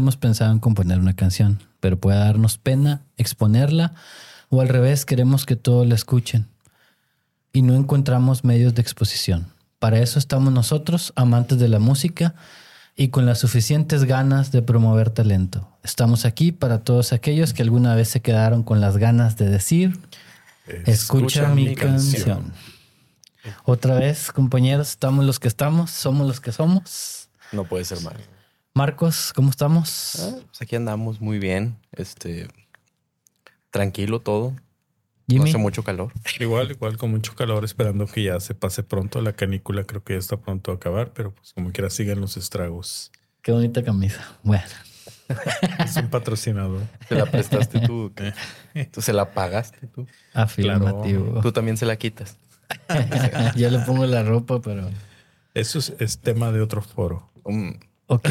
hemos pensado en componer una canción, pero puede darnos pena exponerla o al revés queremos que todos la escuchen y no encontramos medios de exposición. Para eso estamos nosotros, amantes de la música y con las suficientes ganas de promover talento. Estamos aquí para todos aquellos que alguna vez se quedaron con las ganas de decir, escucha, mi, canción. Otra vez, compañeros, estamos los que estamos, somos los que somos. No puede ser mal. Marcos, ¿cómo estamos? Ah, pues aquí andamos muy bien. Este, tranquilo todo. Jimmy. hace mucho calor. Igual, igual con mucho calor, esperando que ya se pase pronto. La canícula creo que ya está pronto a acabar, pero pues como quiera siguen los estragos. Qué bonita camisa. Bueno. Es un patrocinador. ¿Se la prestaste tú? ¿Tú se la pagaste tú? Afirmativo. Tú también se la quitas. Yo le pongo la ropa, pero... Eso es, tema de otro foro. Um, ok.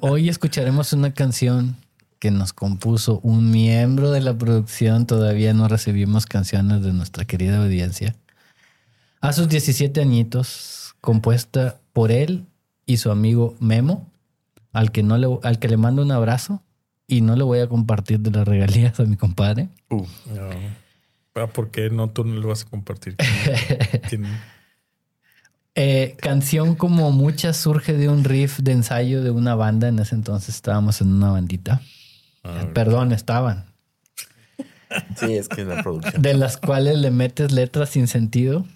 Hoy escucharemos una canción que nos compuso un miembro de la producción. Todavía no recibimos canciones de nuestra querida audiencia. A sus 17 añitos, compuesta por él y su amigo Memo, al que, no le, al que le mando un abrazo y no le voy a compartir de las regalías a mi compadre. Uh, ah, ¿Por qué no tú no le vas a compartir? Eh, canción como muchas surge de un riff de ensayo de una banda. En ese entonces estábamos en una bandita. Ah, Perdón, estaban. Sí, es que la producción. De las cuales le metes letras sin sentido.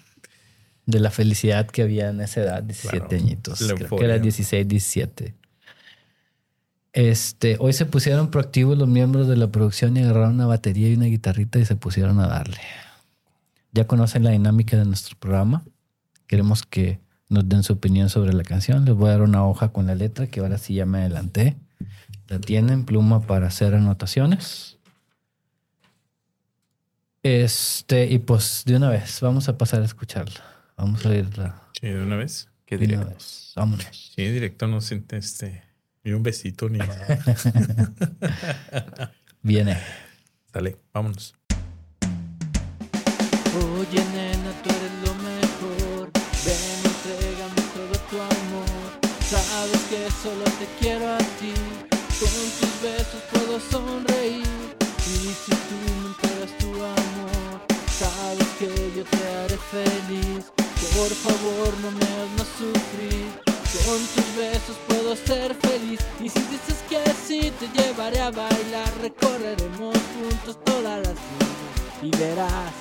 De la felicidad que había en esa edad, 17 añitos. Creo que era 16, 17. Este, hoy se pusieron proactivos los miembros de la producción y agarraron una batería y una guitarrita y se pusieron a darle. Ya conocen la dinámica de nuestro programa. Queremos que nos den su opinión sobre la canción. Les voy a dar una hoja con la letra que ahora sí ya me adelanté. La tienen, pluma para hacer anotaciones. Este, y pues de una vez, vamos a pasar a escucharla. Vamos a oírla. Sí, de una vez. ¿Qué directo? Vámonos. Sí, directo no siente este. Ni un besito ni Viene. Dale, vámonos. Oye, solo te quiero a ti. Con tus besos puedo sonreír. Y si tú me entregas tu amor, sabes que yo te haré feliz. Por favor, no me hagas sufrir. Con tus besos puedo ser feliz. Y si dices que sí, te llevaré a bailar. Recorreremos juntos todas las ciudad. Y verás,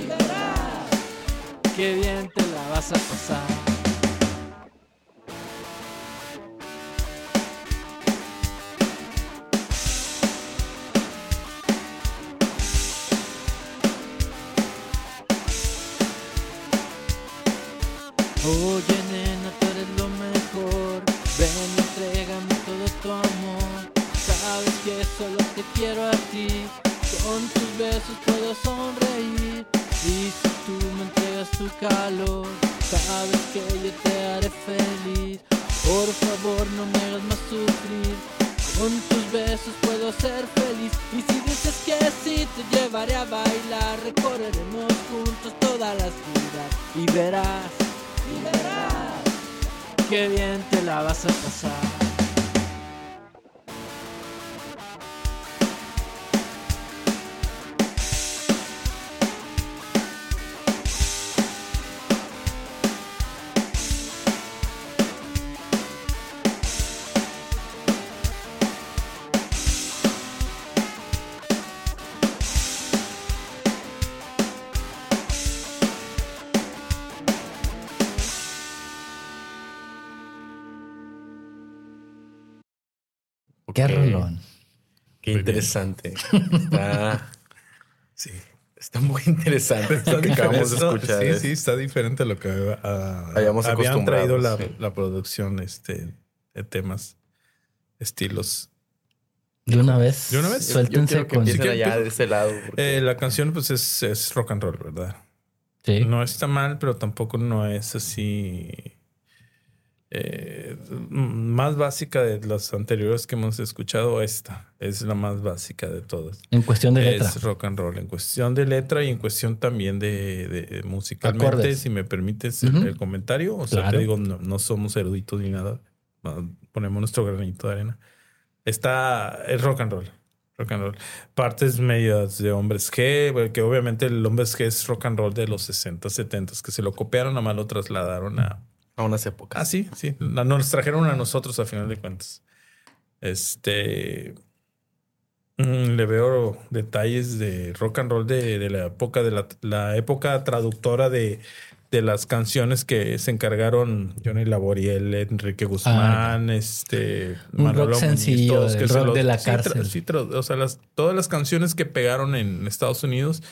y verás, qué bien te la vas a pasar. Oye nena, tú eres lo mejor. Ven, entrégame todo tu amor. Sabes que solo te quiero a ti. Con tus besos puedo sonreír. Y si tú me entregas tu calor Sabes que yo te haré feliz. Por favor no me hagas más sufrir. Con tus besos puedo ser feliz. Y si dices que sí te llevaré a bailar. Recorreremos juntos toda la ciudad Y verás y verás qué bien te la vas a pasar. Qué rolón. Qué interesante. Está. Sí. Está muy interesante está que acabamos de escuchar. Sí, sí, está diferente a lo que uh, habíamos habían traído la, la, producción este, de temas, estilos. De una vez. De una vez. Suéltense con. Si allá de ese lado. Eh, la canción, pues, es, es rock and roll, ¿verdad? Sí. No está mal, pero tampoco no es así eh, más básica de las anteriores que hemos escuchado, esta es la más básica de todas. En cuestión de letra. Es rock and roll, en cuestión de letra y en cuestión también de, de musicalmente, si me permites el, comentario. O sea, te digo, no, somos eruditos ni nada. Ponemos nuestro granito de arena. Está, es rock and roll. Rock and roll. Partes medias de hombres G, que obviamente el hombres G es rock and roll de los 60, 70, que se lo copiaron, nada más lo trasladaron a. A unas épocas. Ah, sí, sí. Nos trajeron a nosotros a final de cuentas. Este. mm, Le veo detalles de rock and roll de, de la época, de la, la época traductora de, de las canciones que se encargaron Johnny Laboriel, Enrique Guzmán, este Ah, Un rock sencillo, todos el que se rock los- de la sí, tra- cárcel. sí, tra- o sea, las, todas las canciones que pegaron en Estados Unidos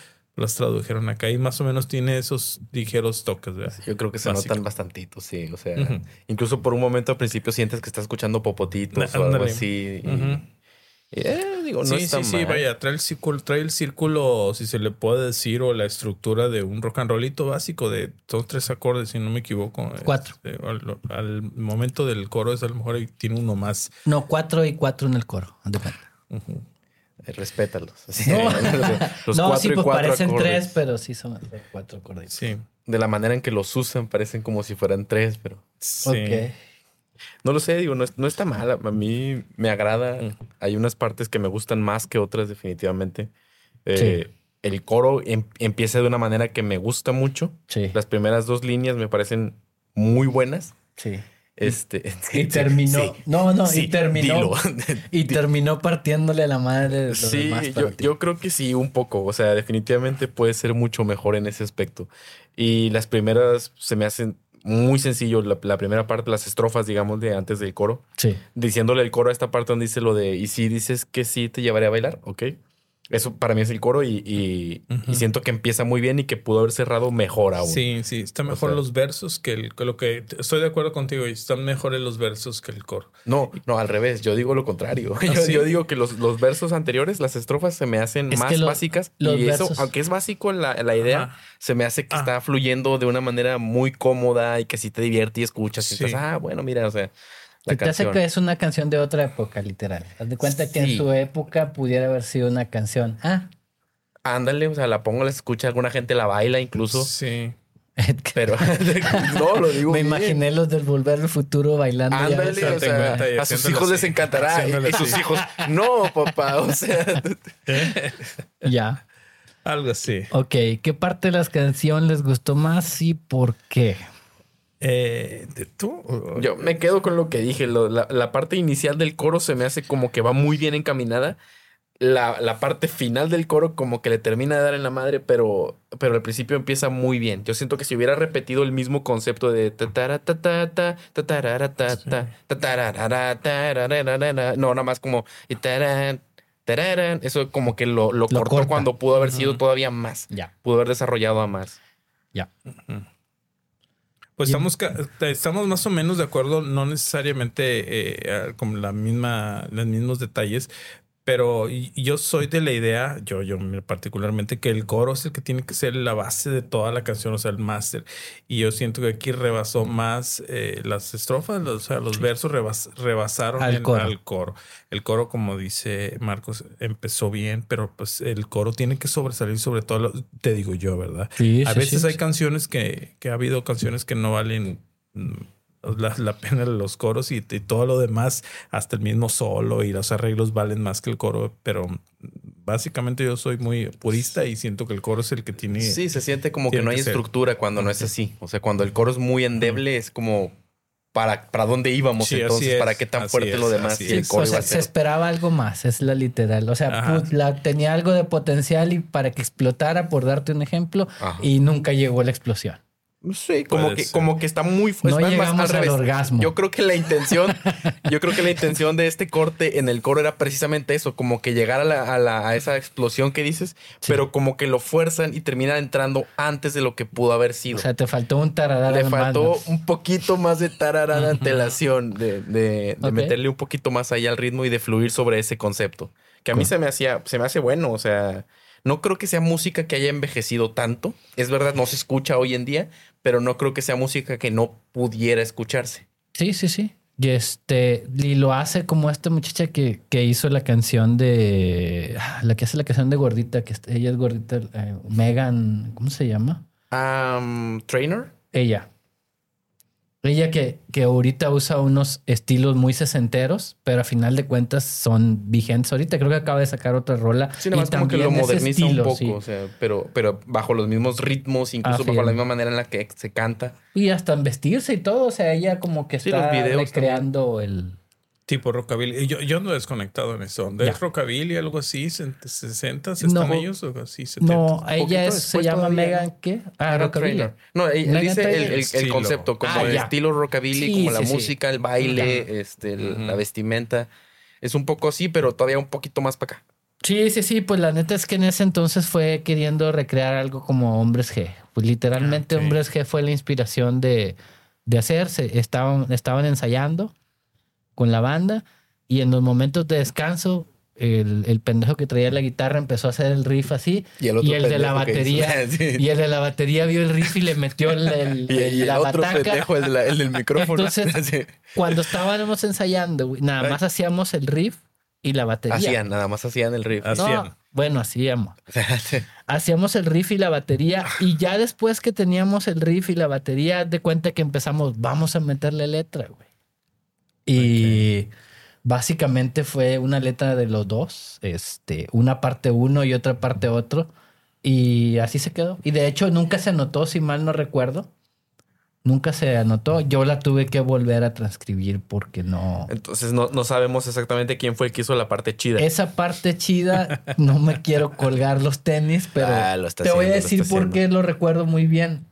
las tradujeron acá y más o menos tiene esos ligeros toques, ¿verdad? Yo creo que se Básico. notan bastantitos, sí. O sea, incluso por un momento al principio sientes que estás escuchando popotitos o algo así. y, eh, digo, no sí, está sí, sí, vaya, trae el círculo, trae el círculo, si se le puede decir, o la estructura de un rock and rollito básico de son tres acordes, si no me equivoco. Cuatro. Este, al, al momento del coro es a lo mejor ahí tiene uno más. No, cuatro y cuatro en el coro. Eh, respétalos. Así, No, los no sí, pues parecen acordes. tres, pero sí son cuatro acordes. Sí. De la manera en que los usan, parecen como si fueran tres, pero sí. Ok. no lo sé, digo, no, es- no está mal. A mí me agrada. Mm. Hay unas partes que me gustan más que otras, definitivamente. Eh, El coro em- empieza de una manera que me gusta mucho. Sí. Las primeras dos líneas me parecen muy buenas. Sí. Este, Y terminó. sí, no, no, sí, y terminó. Y terminó partiéndole a la madre de los Sí, demás yo, yo creo que sí, un poco. O sea, definitivamente puede ser mucho mejor en ese aspecto. Y las primeras se me hacen muy sencillo. La, la primera parte, las estrofas, digamos, de antes del coro. Sí. Diciéndole el coro a esta parte donde dice lo de, y si dices que sí te llevaré a bailar, ok. Eso para mí es el coro y, y- y siento que empieza muy bien y que pudo haber cerrado mejor aún. Sí, sí, está mejor sea- los versos que, el, que lo que estoy de acuerdo contigo, y están mejores los versos que el coro. No, no, al revés. Yo digo lo contrario. yo, ¿Ah, sí? yo digo que los, los versos anteriores, las estrofas, se me hacen Es más lo- básicas. los y eso, aunque es básico la, la idea, Ajá. se me hace que Ah. está fluyendo de una manera muy cómoda y que si te divierte y escuchas y Sí. estás, ah, bueno, mira, o sea, la te hace canción. que es una canción de otra época, literal. Haz de cuenta que en su época pudiera haber sido una canción. Ah, Ándale, o sea, la pongo, la escucha, alguna gente la baila incluso, Sí. pero no, lo digo. me bien. imaginé los del Volver al Futuro bailando. ya Ándale, ves. o sea, a sus hijos les encantará. Y, haciéndole y sus hijos, no, papá, o sea, Ya. Algo así. Ok, ¿qué parte de las canciones les gustó más y por qué? Eh, ¿de ¿Tú? Yo me quedo con lo que dije. lo- la, la parte inicial del coro se me hace como que va muy bien encaminada. La, la parte final del coro como que le termina de dar en la madre, pero, pero al principio empieza muy bien. Yo siento que si hubiera repetido el mismo concepto de no, nada más como eso como que lo, lo cortó corta. cuando pudo haber sido Ujú. todavía más. Ya, Pudo haber desarrollado a más. ya. Pues estamos, ca- estamos más o menos de acuerdo, no necesariamente eh, con la misma, los mismos detalles, pero yo soy de la idea, yo, yo particularmente, que el coro es el que tiene que ser la base de toda la canción, o sea, el máster. Y yo siento que aquí rebasó más eh, las estrofas, o sea, los versos rebas- rebasaron Al en- coro. al coro. El coro, como dice Marcos, empezó bien, pero pues el coro tiene que sobresalir sobre todo, lo- te digo yo, ¿verdad? Sí, A sí, veces sí. hay canciones que, que ha habido canciones que no valen mm, la, la pena los coros y, y todo lo demás, hasta el mismo solo y los arreglos valen más que el coro, pero básicamente yo soy muy purista y siento que el coro es el que tiene... Sí, se siente como que no hay estructura cuando no es así. O sea, cuando el coro es muy endeble, es como para, para dónde íbamos Sí, entonces, es, para qué tan así fuerte es, lo demás y el coro o sea, se esperaba algo más, es la literal. O sea, put- la- tenía algo de potencial y para que explotara, por darte un ejemplo, Ajá. y nunca llegó la explosión. Sí, como Puede que, ser. como que está muy No es más, llegamos al al revés. orgasmo. Yo creo que la intención, yo creo que la intención de este corte en el coro era precisamente eso, como que llegar a, la- a la- a esa explosión que dices, Sí. pero como que lo fuerzan y termina entrando antes de lo que pudo haber sido. O sea, te faltó un tararara Le más, faltó ¿no? un poquito más de tarara de antelación, de, de- meterle un poquito más ahí al ritmo y de fluir sobre ese concepto. Que a mí se me hacía, se me hace bueno. O sea, no creo que sea música que haya envejecido tanto. Es verdad, no se escucha hoy en día, pero no creo que sea música que no pudiera escucharse. Sí, sí, sí. Y este, y lo hace como esta muchacha que, que hizo la canción de ah, la que hace la canción de gordita, que es- ella es gordita, eh, Megan, ¿cómo se llama? Um, Trainer. Ella. Ella que, que ahorita usa unos estilos muy sesenteros, pero a final de cuentas son vigentes. Ahorita creo que acaba de sacar otra rola. Sí, nada más y como que lo moderniza estilo, un poco, sí. o sea, pero, pero bajo los mismos ritmos, incluso bajo la misma manera en la que se canta. Y hasta en vestirse y todo. O sea, ella como que Sí, está recreando el... Tipo rockabilly. Yo, yo ando desconectado en eso. Ya. ¿Es rockabilly, algo así? ¿60? ¿Están No. ellos o así? 70? No, ella es- se llama todavía, Megan, ¿qué? Ah, Rockabilly. No, él, él Megan dice el, el- el concepto, como Ah, el ya. estilo rockabilly, Sí, como la sí, sí. música, el baile, este, el- Ujú. la vestimenta. Es un poco así, pero todavía un poquito más para acá. Sí, sí, sí, pues la neta es que en ese entonces fue queriendo recrear algo como Hombres G. Pues literalmente Ah, ok. Hombres G fue la inspiración de, de hacerse. Estaban, estaban ensayando con la banda y en los momentos de descanso el, el pendejo que traía la guitarra empezó a hacer el riff así Y el, otro y el de la batería Sí. y el de la batería vio el riff y le metió el, el- Y, y el la otro bataca. pendejo, el, de la- el del micrófono. Entonces, Sí. Cuando estábamos ensayando, güey, nada más hacíamos el riff y la batería. hacían, nada más hacían el riff. Así. No, hacían. bueno, hacíamos. Hacíamos el riff y la batería y ya después que teníamos el riff y la batería de cuenta que empezamos vamos a meterle letra güey y básicamente fue una letra de los dos este una parte uno y otra parte otro y así se quedó. Y de hecho nunca se anotó si mal no recuerdo. Nunca se anotó. Yo la tuve que volver a transcribir porque no. Entonces no, no sabemos exactamente quién fue el que hizo la parte chida. esa parte chida no me quiero colgar los tenis pero Ah, lo te voy a decir por qué lo recuerdo muy bien.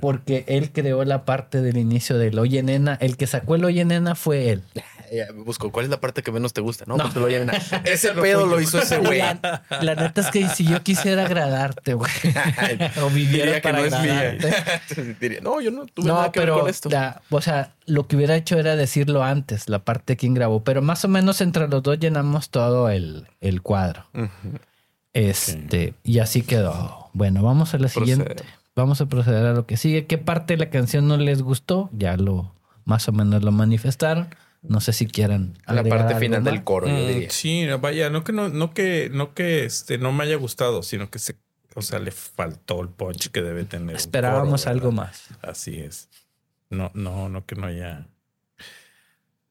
Porque él creó la parte del inicio del Oye Nena. El que sacó el Oye Nena fue él. Ya, busco, ¿cuál es la parte que menos te gusta? No, No. pues te lo lleven a- Ese pedo lo hizo ese güey. La, la neta es que si yo quisiera agradarte, güey. o viviera Diría que para no es agradarte. mía. No, yo no tuve No, nada que ver con esto. la- o sea, lo que hubiera hecho era decirlo antes, la parte quién grabó. Pero más o menos entre los dos llenamos todo el, el cuadro. Este, y así quedó. Bueno, vamos a la siguiente. Vamos a proceder a lo que sigue. ¿Qué parte de la canción no les gustó? Ya lo más o menos lo manifestaron. No sé si quieran. La agregar parte algo final más. del coro, yo Mm, diría. sí, no, vaya, no que no, no que, no que este no me haya gustado, sino que se, o sea, le faltó el punch que debe tener. Esperábamos coro, algo más. Así es. No, no, no que no haya.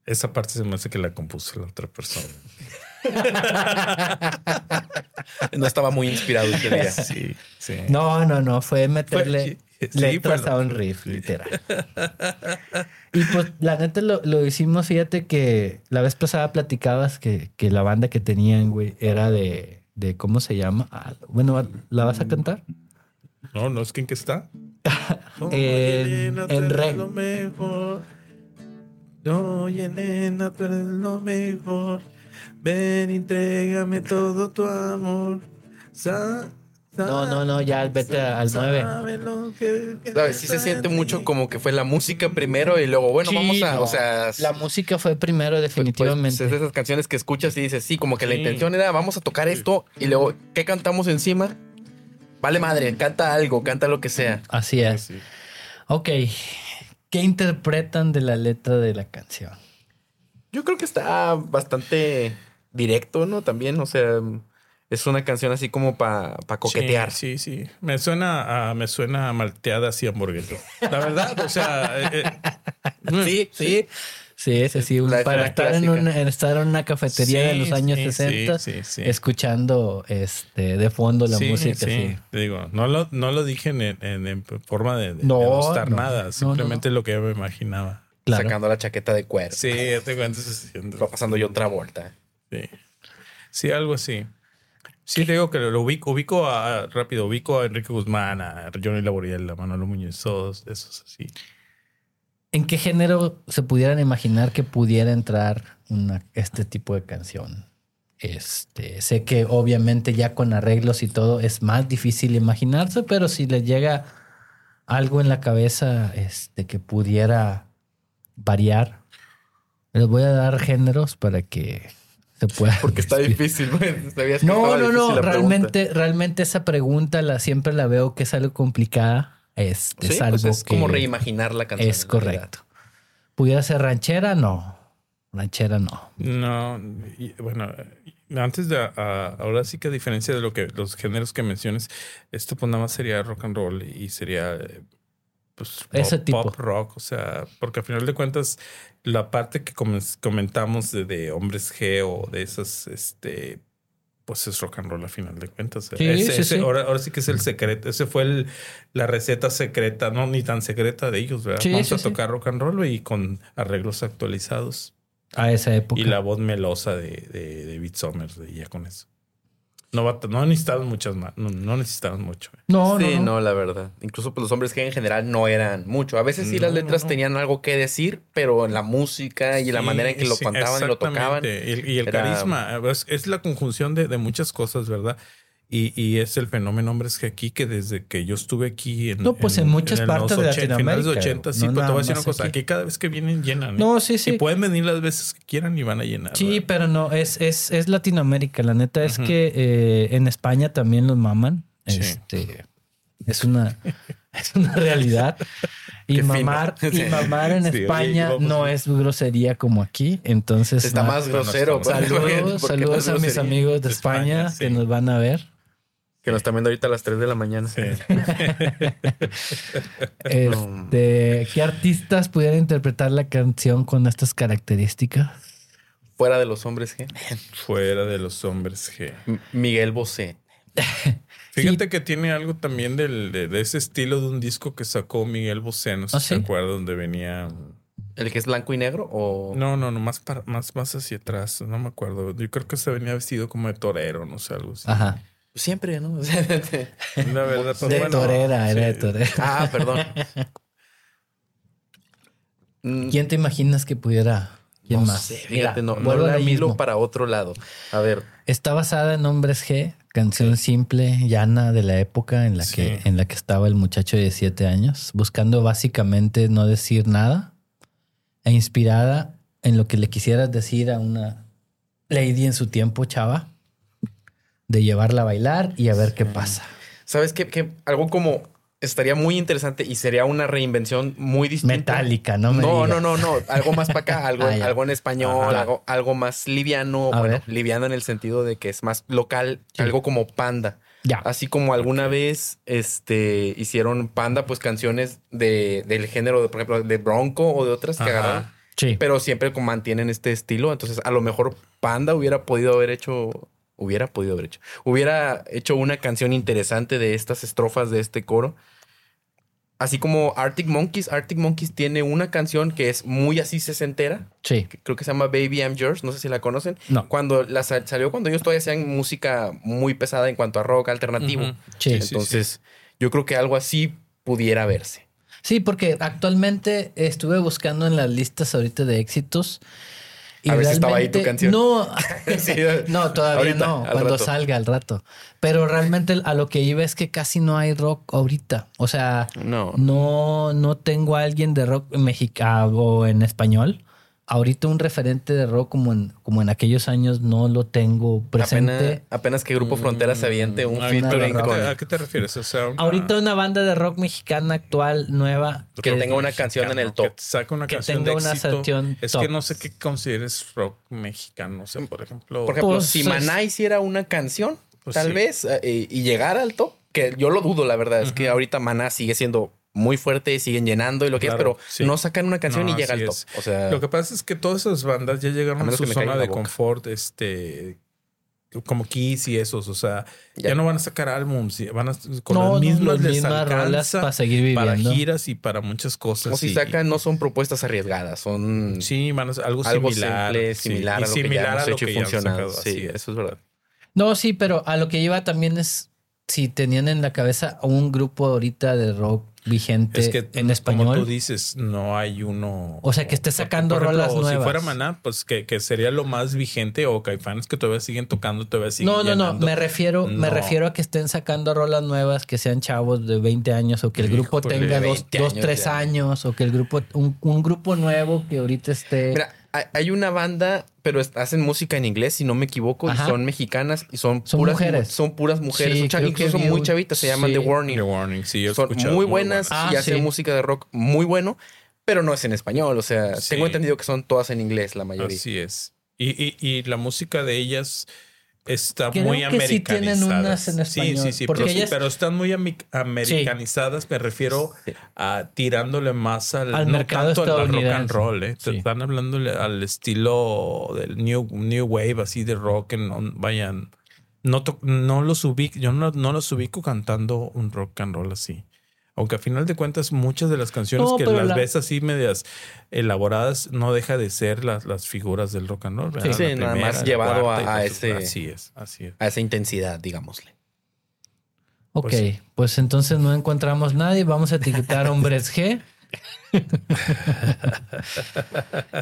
Esa parte se me hace que la compuso la otra persona. No estaba muy inspirado ese día. Sí, sí. No, no, no. Fue meterle Fue- sí, letras a un riff, literal. y pues la neta lo, lo hicimos. Fíjate que la vez pasada platicabas que, que la banda que tenían, güey, era de, de ¿cómo se llama? Ah, bueno, ¿la vas a cantar? No, no es que en qué está. En- Elena, en tú re. eres lo mejor. Oye, Elena, tú eres lo mejor. Ven, entrégame todo tu amor. Sa- No, no, no, ya vete al nueve. sabe lo que- que ¿Sabes? Sí se siente en mucho como que fue la música primero y luego, bueno, Sí, vamos a, no. o sea, La música fue primero, pues, definitivamente. es de esas canciones que escuchas y dices, sí, como que la intención era, vamos a tocar esto y luego, ¿qué cantamos encima? Vale madre, canta algo, canta lo que sea. Así es. Sí. Ok. ¿Qué interpretan de la letra de la canción? Yo creo que está bastante directo, ¿no? También, o sea, es una canción así como para coquetear. Sí, sí, sí. Me suena a, me suena a malteada y hamburguesa. La verdad, o sea, eh, eh, Sí, sí. Sí, sí, sí. La- para estar en, clásica. un- en estar en una cafetería de Sí, los años sí, 60, sí, sí, sí. escuchando este de fondo la sí, música. sí. Sí. Te digo, no lo, no lo dije en, en- en forma de, de No, denostar no, nada, no, simplemente lo que yo me imaginaba. Claro. Sacando la chaqueta de cuero. Sí, ya te cuento eso haciendo. Va pasando yo otra vuelta. Sí. Sí, algo así. Sí, te digo que lo ubico, ubico a, rápido, ubico a Enrique Guzmán, a Johnny Laboriel, a Manolo Muñoz, todos esos así. ¿En qué género se pudieran imaginar que pudiera entrar una, este tipo de canción? Este, sé que obviamente ya con arreglos y todo es más difícil imaginarse, pero si les llega algo en la cabeza este, que pudiera variar, les voy a dar géneros para que se pueda. Porque está difícil, güey. Sabías que No, no, no. pregunta. Realmente, realmente esa pregunta la siempre la veo que es algo complicada. Sí, es algo pues es que como reimaginar la canción. es correcto. ¿Pudiera ser ranchera? No. Ranchera no. No, y, bueno, antes de ahora sí que a diferencia de lo que los géneros que menciones, esto pues nada más sería rock and roll y sería pues, Ese pop, tipo. pop rock, o sea, porque al final de cuentas la parte que comen- comentamos de, de hombres G o de esas, este, pues es rock and roll al final de cuentas. Sí, Ese- sí, ese- sí. Ahora, ahora sí que es el secreto, ese fue el, la receta secreta, no ni tan secreta de ellos, ¿verdad? Vamos a tocar rock and roll y con arreglos actualizados A esa época. y la voz melosa de, de, de Beat Summers y ya con eso. No, va, no necesitaban muchas más, no, no necesitaban mucho. No, sí, no, no, no. la verdad. Incluso pues, los hombres que en general no eran mucho. A veces sí No, las letras no, no. tenían algo que decir, pero en la música y la Sí, manera en que lo sí, cantaban y lo tocaban. exactamente. Y, y el era- carisma es, es la conjunción de, de muchas cosas, ¿verdad? Y, y es el fenómeno hombres que aquí, que desde que yo estuve aquí en. No, pues, en muchas los partes de 80, finales Latinoamérica, de 80, sí, no pero te nada voy a decir una cosa: aquí. aquí cada vez que vienen llenan. ¿eh? No, sí, sí. Y pueden venir las veces que quieran y van a llenar. Sí, ¿verdad? pero no, es, es, es Latinoamérica. La neta es que eh, en España también los maman. Sí. Este es una, es una realidad. Y Qué fino. mamar, y mamar en Sí, España oye, no es grosería como aquí. Entonces, Está no. más grosero. está mal. ¿por qué- Saludos, saludos es a mis amigos de De España, España, que nos van a ver. Que nos están viendo ahorita a las 3 de la mañana. Sí. Este, ¿Qué artistas pudieran interpretar la canción con estas características? Fuera de los hombres G. Fuera de los hombres G. M- Miguel Bosé. Fíjate que tiene algo también del, de, de ese estilo de un disco que sacó Miguel Bosé, no sé ¿Ah, si se acuerdan, donde venía. ¿El que es blanco y negro? O... No, no, no, más, para, más, más hacia atrás, no me acuerdo. Yo creo que se venía vestido como de torero, no sé, algo así. Ajá. Siempre, ¿no? O sea, de- La verdad, pues, De bueno, torera, era de torera. ah, perdón. ¿Quién te imaginas que pudiera? ¿Quién no más? sé, Mira, fíjate, no, no vuelvo a la lo hilo mismo. para otro lado. A ver, Está basada en Hombres G, canción simple, llana de la época en la, que, en la que estaba el muchacho de 17 años, buscando básicamente no decir nada e inspirada en lo que le quisieras decir a una lady en su tiempo, chava, de llevarla a bailar y a ver qué pasa. ¿sabes qué? Que algo como estaría muy interesante y sería una reinvención muy distinta. Metálica, no me No, digas. no, no, no. Algo más para acá, algo, Ah, algo en español, Ajá. algo, algo más liviano. A bueno, ver. liviano en el sentido de que es más local, Sí. algo como Panda. Ya. Así como alguna vez este, hicieron Panda, pues canciones de, del género, de, por ejemplo, de Bronco o de otras que agarraron. Sí. Pero siempre mantienen este estilo. Entonces, a lo mejor Panda hubiera podido haber hecho. Hubiera podido haber hecho. Hubiera hecho una canción interesante de estas estrofas de este coro. Así como Arctic Monkeys. Arctic Monkeys tiene una canción que es muy así sesentera. Sí. que Creo que se llama Baby I'm Yours. No sé si la conocen. No. Cuando la sal- salió cuando ellos todavía hacían música muy pesada en cuanto a rock alternativo. Sí. Sí, sí, Entonces, yo creo que algo así pudiera verse. Sí, porque actualmente estuve buscando en las listas ahorita de éxitos. Y A ver si estaba ahí tu realmente- canción. No, Sí. no, todavía Ahorita, no, cuando rato. salga al rato. Pero realmente a lo que iba es que casi no hay rock ahorita. O sea, No. no, no tengo a alguien de rock mexicano o en español. Ahorita un referente de rock como en, como en aquellos años no lo tengo presente. Apenas, apenas que Grupo Frontera se aviente un Ah, featuring pero ¿a, con... qué, a qué te refieres? O sea, una- Ahorita una banda de rock mexicana actual, nueva, Que tenga una canción en el top. Que saca una Que canción tenga de una éxito. canción Es top. que no sé qué consideres rock mexicano. O sea, por ejemplo... Por ejemplo, Pues, si es- Maná hiciera una canción, Pues tal sí. vez, eh, y llegara al top, que yo lo dudo, la verdad, es que ahorita Maná sigue siendo muy fuerte, siguen llenando y lo que Claro, es, pero sí. no sacan una canción No, y llega al top. O sea, Lo que pasa es que todas esas bandas ya A llegaron a, su zona de confort, este, como Kiss y esos, o sea, ya, Ya. no van a sacar álbums, van a con No, no, las mismas las les mismas rolas alcanza para seguir viviendo. para giras y para muchas cosas. como si y- sacan, no son propuestas arriesgadas, son Sí, van a ser algo, algo similar, simple, sí, similar y a lo que similar ya hemos hecho y funcionado. sacado, Sí, eso es verdad. No, sí, pero a lo que iba también es si tenían en la cabeza un grupo ahorita de rock vigente Es que en Como tú español. dices, no hay uno. O sea, que esté sacando por ejemplo, rolas Si nuevas. fuera Maná, pues que, que sería lo más vigente, o Caifanes que todavía siguen tocando, todavía siguen. No, no, no, me refiero, me No. refiero a que estén sacando rolas nuevas, que sean chavos de 20 años o que el grupo Híjole, tenga dos, 20 dos, años tres ya. años o que el grupo, un, un grupo nuevo que ahorita esté... Mira, hay- una banda, pero hacen música en inglés, si no me equivoco, y son mexicanas y son, Son puras mujeres. Son puras mujeres, Sí, son incluso muy chavitas, se llaman sí. The Warning. The Warning, sí, he son muy buenas y Ah, hacen sí. música de rock muy bueno, pero no es en español. O sea, Sí. tengo entendido que son todas en inglés la mayoría. Así es. Y, y, y la música de ellas, está Creo muy que sí tienen americanizadas. unas en sí, español, sí, sí, porque pero, sí, ellas- pero están muy americanizadas. Me refiero a tirándole más al, Al no mercado tanto al rock and roll. ¿eh? Están hablándole al estilo del new, new wave, así de rock. Que no, vayan, no, no los ubico, yo no, no los ubico cantando un rock and roll así. Aunque a final de cuentas muchas de las canciones No, que las la- ves así medias elaboradas no deja de ser las, las figuras del rock and roll. ¿verdad? Sí, La nada más llevado a- a ese- Así es, así es. A esa intensidad, digámosle. Ok, Pues pues, sí. entonces no encontramos nadie. Vamos a etiquetar hombres G.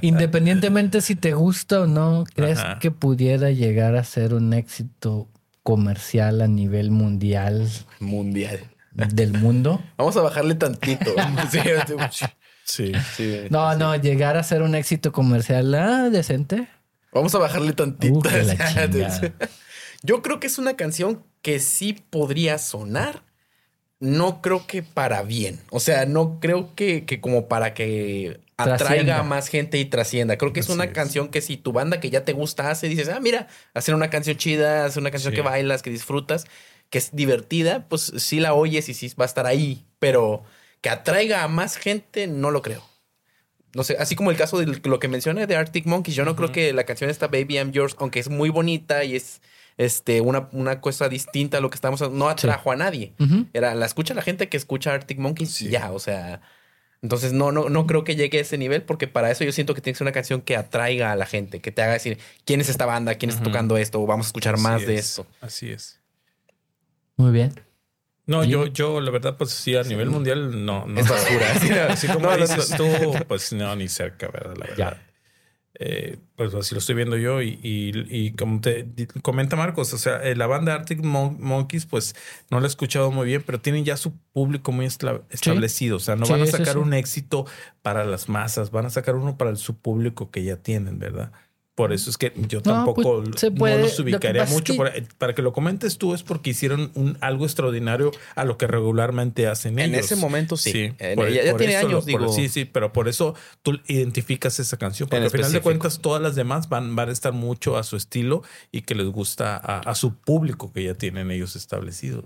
Independientemente si te gusta o no, ¿crees Ajá. que pudiera llegar a ser un éxito comercial a nivel mundial Mundial. Del mundo? Vamos a bajarle tantito. Sí, sí, Sí. sí. No, no, llegar a ser un éxito comercial ah, decente. Vamos a bajarle tantito. Uh. Yo creo que es una canción que sí podría sonar. No creo que para bien. O sea, no creo que, que como para que atraiga Trascienda. a más gente y trascienda. Creo que es Así una es. canción que si tu banda que ya te gusta hace, dices, ah, mira, hacer una canción chida, hacer una canción Sí. que bailas, que disfrutas, que es divertida, pues sí la oyes y sí va a estar ahí. Pero que atraiga a más gente, no lo creo. No sé, así como el caso de lo que mencioné de Arctic Monkeys, yo no creo que la canción esta Baby I'm Yours, aunque es muy bonita y es este, una, una cosa distinta a lo que estamos no atrajo a nadie. Ujú. Era, la escucha la gente que escucha Arctic Monkeys y Sí. ya, o sea. Entonces no, no, no creo que llegue a ese nivel porque para eso yo siento que tiene que ser una canción que atraiga a la gente, que te haga decir quién es esta banda, quién está Ujú. tocando esto, o vamos a escuchar más Así de es, esto. Así es. Muy bien. No, yo, yo, la verdad, pues sí, a nivel mundial, no, no. Es basura. Así como No, dices no. tú, pues no, ni cerca, ¿verdad? La verdad. Eh, pues así lo estoy viendo yo y, y, y como te comenta Marcos, o sea, eh, la banda Arctic Mon- Monkeys, pues no la he escuchado muy bien, pero tienen ya su público muy establecido, o sea, no Sí, van a sacar sí. un éxito para las masas, van a sacar uno para el, su público que ya tienen, ¿verdad? Por eso es que yo tampoco pues, se puede. no Lo los ubicaría es mucho. que- para que lo comentes tú es porque hicieron un, algo extraordinario a lo que regularmente hacen En ellos. ese momento sí. Por- ya ya por tiene eso lo- años, por- digo. sí, sí, pero por eso tú identificas esa canción. Porque En al final de cuentas, todas las demás van, van a estar mucho a su estilo y que les gusta a, a su público que ya tienen ellos establecido.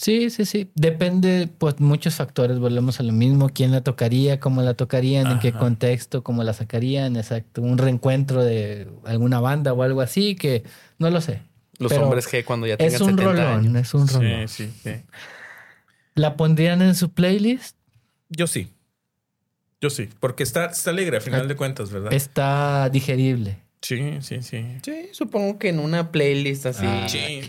Sí, sí, sí. Depende, pues, muchos factores. Volvemos a lo mismo. ¿Quién la tocaría? ¿Cómo la tocarían? ¿En qué contexto? ¿Cómo la sacarían? Exacto. Un reencuentro de alguna banda o algo así que no lo sé. Los Pero hombres G cuando ya tengan Es un 70 rolón, años. es un rolón. Sí, sí, sí. ¿La pondrían en su playlist? Yo sí. Yo sí, porque está, está alegre a final de cuentas, ¿verdad? Está digerible. Sí, sí, sí. Sí, supongo que en una playlist así. Ah, Sí.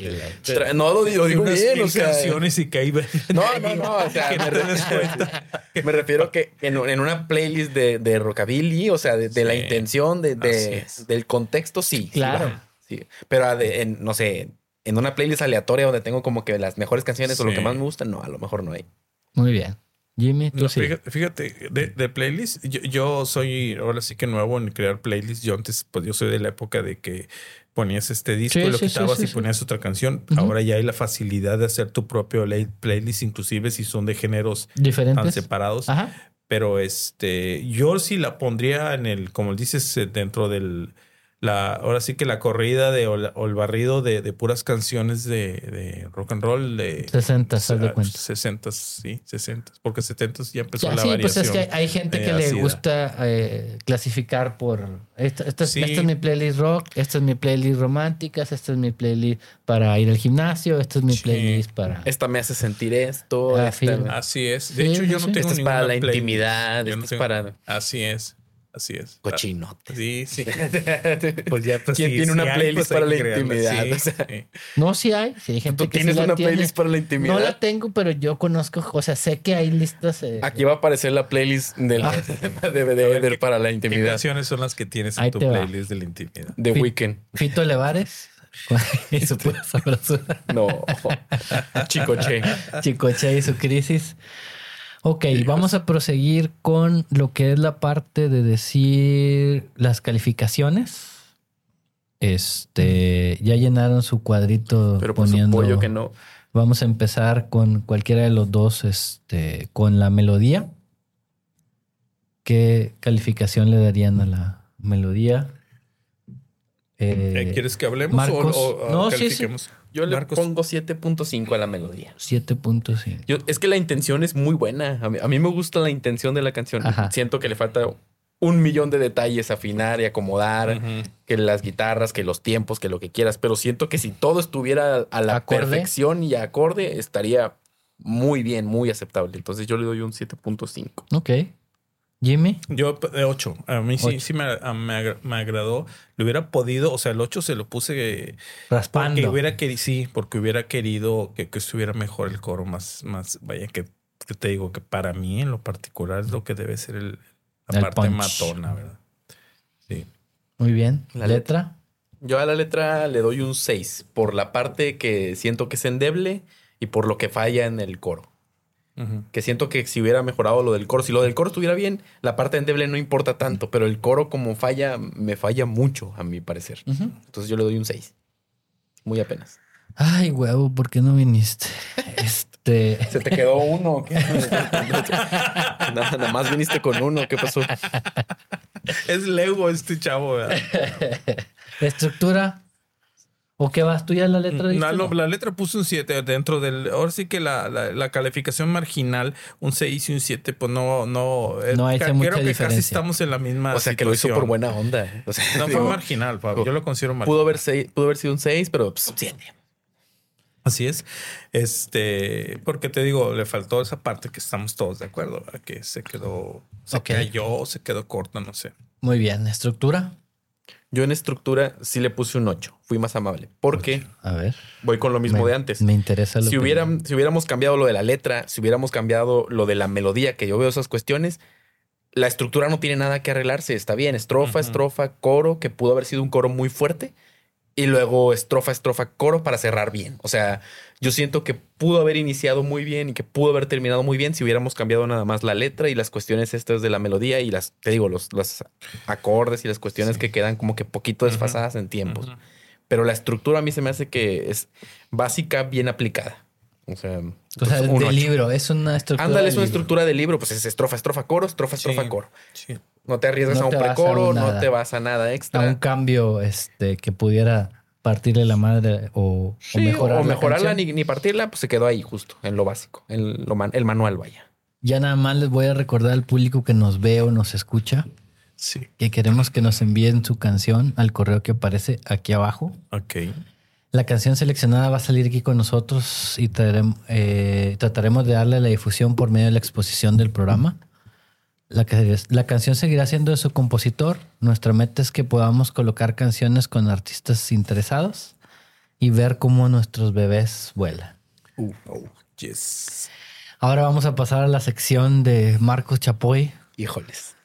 Tra- No lo digo, digo Unas bien, mil o sea. canciones y que ahí No, no, no. O sea, que me, no te des cuenta. re- me refiero que en, en una playlist de, de rockabilly, o sea, de, de la intención, de, de- del contexto, sí. Claro. sí. Pero en, no sé, en una playlist aleatoria donde tengo como que las mejores canciones o lo que más me gusta, no, a lo mejor no hay. Muy bien. Jimmy, tú No, sí. fíjate, fíjate, de, de playlist, yo, yo soy ahora sí que nuevo en crear playlists. Yo antes, pues yo soy de la época de que ponías este disco Sí, y lo sí, quitabas y ponías otra canción. Ahora ya hay la facilidad de hacer tu propio lay- playlist, inclusive si son de géneros tan Diferentes. separados. Ajá. Pero este, yo sí la pondría en el, como dices, eh, dentro del, la, ahora sí que la corrida de, o, la- o el barrido de, de puras canciones de, de rock and roll de 60, haz de ah, cuenta. 60, sí, 60, porque 70 ya empezó Ya, la sí, pues variación. es que hay gente eh, que le gusta eh, clasificar por esta, esta es- Sí. esta es mi playlist rock, esta es mi playlist románticas, esta es mi playlist para ir al gimnasio, esta es mi Sí. playlist para Esta me hace sentir esto. Ah, esta. Así es. De Sí, hecho, yo sí, no tengo esta es para la playlist. intimidad, esta no es tengo- para Así es. Así es. cochinote. Sí, sí. Pues ya, pues ¿Quién sí, tiene sí una hay, playlist pues para la crearla. intimidad? Sí, O sea, sí. No, sí hay, sí hay gente ¿Tú que sí tienes una tiene. playlist para la intimidad? No la tengo, pero yo conozco, o sea, sé que hay listas. eh, Aquí va a aparecer la playlist del, Ah. de, de, de- de- para la ¿Qué intimidad canciones son las que tienes en Ahí tu va. playlist de la intimidad? de Fi- Weekend. Fito Levares y su pura sabrosura. No. Chicoche. Chicoche y su crisis. Ok, vamos a proseguir con lo que es la parte de decir las calificaciones. Este, ya llenaron su cuadrito Pero por poniendo. que no. Vamos a empezar con cualquiera de los dos, este, con la melodía. ¿Qué calificación le darían a la melodía? Eh, Eh, ¿Quieres que hablemos Marcos. o, o- sí, sí. califiquemos? Yo le Marcos. pongo 7.5 a la melodía. 7.5. Yo, es que la intención es muy buena. A mí, a mí me gusta la intención de la canción. Ajá. Siento que le falta un millón de detalles, afinar y acomodar, que las guitarras, que los tiempos, que lo que quieras. Pero siento que si todo estuviera a la Acorde. perfección y acorde, estaría muy bien, muy aceptable. Entonces yo le doy un 7.5. Ok. Jimmy. Yo de 8. A mí sí, Ocho. sí me, a- me agra- me agradó. Le hubiera podido, o sea, el 8 se lo puse eh, porque Raspando. hubiera querido, sí, porque hubiera querido que, que estuviera mejor el coro, más, más, vaya, que, que te digo que para mí en lo particular es lo que debe ser el, la El parte punch. matona, ¿verdad? Sí. Muy bien. La letra. Yo a la letra le doy un 6 por la parte que siento que es endeble y por lo que falla en el coro. Que siento que si hubiera mejorado lo del coro, si lo del coro estuviera bien, la parte endeble no importa tanto, pero el coro como falla, me falla mucho, a mi parecer. Entonces yo le doy un 6. Muy apenas. Ay, huevo, ¿por qué no viniste? Este. ¿Se te quedó uno? qué? nada, nada más viniste con uno. ¿Qué pasó? Es Lego este chavo, ¿verdad? Estructura. ¿O qué vas tú ya la letra? No, dijiste, no, la letra puso un 7 dentro del. Ahora sí que la, la, la calificación marginal, un 6 y un 7, pues no. No, eh, No hay mucha creo que casi estamos en la misma. O sea, que lo hizo por buena onda. ¿eh? O sea, No fue marginal, Pablo. Yo lo considero marginal. pudo, haber seis- pudo haber sido un 6, pero pues, 7. Así es. Este, porque te digo, le faltó esa parte que estamos todos de acuerdo, ¿verdad? que se quedó, se Ok. cayó, se quedó corta, no sé. Muy bien. Estructura. Yo en estructura sí le puse un 8. Fui más amable. Porque A ver. voy con lo mismo me, de antes. Me interesa lo si, que- hubiera, si hubiéramos cambiado lo de la letra, si hubiéramos cambiado lo de la melodía, que yo veo esas cuestiones, la estructura no tiene nada que arreglarse. Está bien, estrofa, estrofa, coro, que pudo haber sido un coro muy fuerte. Y luego estrofa, estrofa, coro para cerrar bien. O sea, yo siento que pudo haber iniciado muy bien y que pudo haber terminado muy bien si hubiéramos cambiado nada más la letra y las cuestiones estas de la melodía y las, te digo, los, los acordes y las cuestiones Sí. que quedan como que poquito desfasadas en tiempos. Pero la estructura a mí se me hace que es básica, bien aplicada. O sea, O ocho. libro. Es una estructura. Ándale, es una libro. estructura de libro, pues es estrofa, estrofa, coro, estrofa, estrofa, Sí. coro. Sí. No te arriesgas No a un a precoro, no te vas a nada A extra. un cambio este, que pudiera partirle la madre o, o Sí, mejorar o la mejorarla ni, ni partirla, pues se quedó ahí justo, en lo básico, en lo man- el manual, vaya. Ya nada más les voy a recordar al público que nos ve o nos escucha Sí. que queremos que nos envíen su canción al correo que aparece aquí abajo. Ok. La canción seleccionada va a salir aquí con nosotros y eh, trataremos de darle la difusión por medio de la exposición del programa. La, canción seguirá siendo de su compositor. Nuestra meta es que podamos colocar canciones con artistas interesados y ver cómo nuestros bebés vuelan. Oh, yes. Ahora vamos a pasar a la sección de Marcos Chapoy, Híjoles.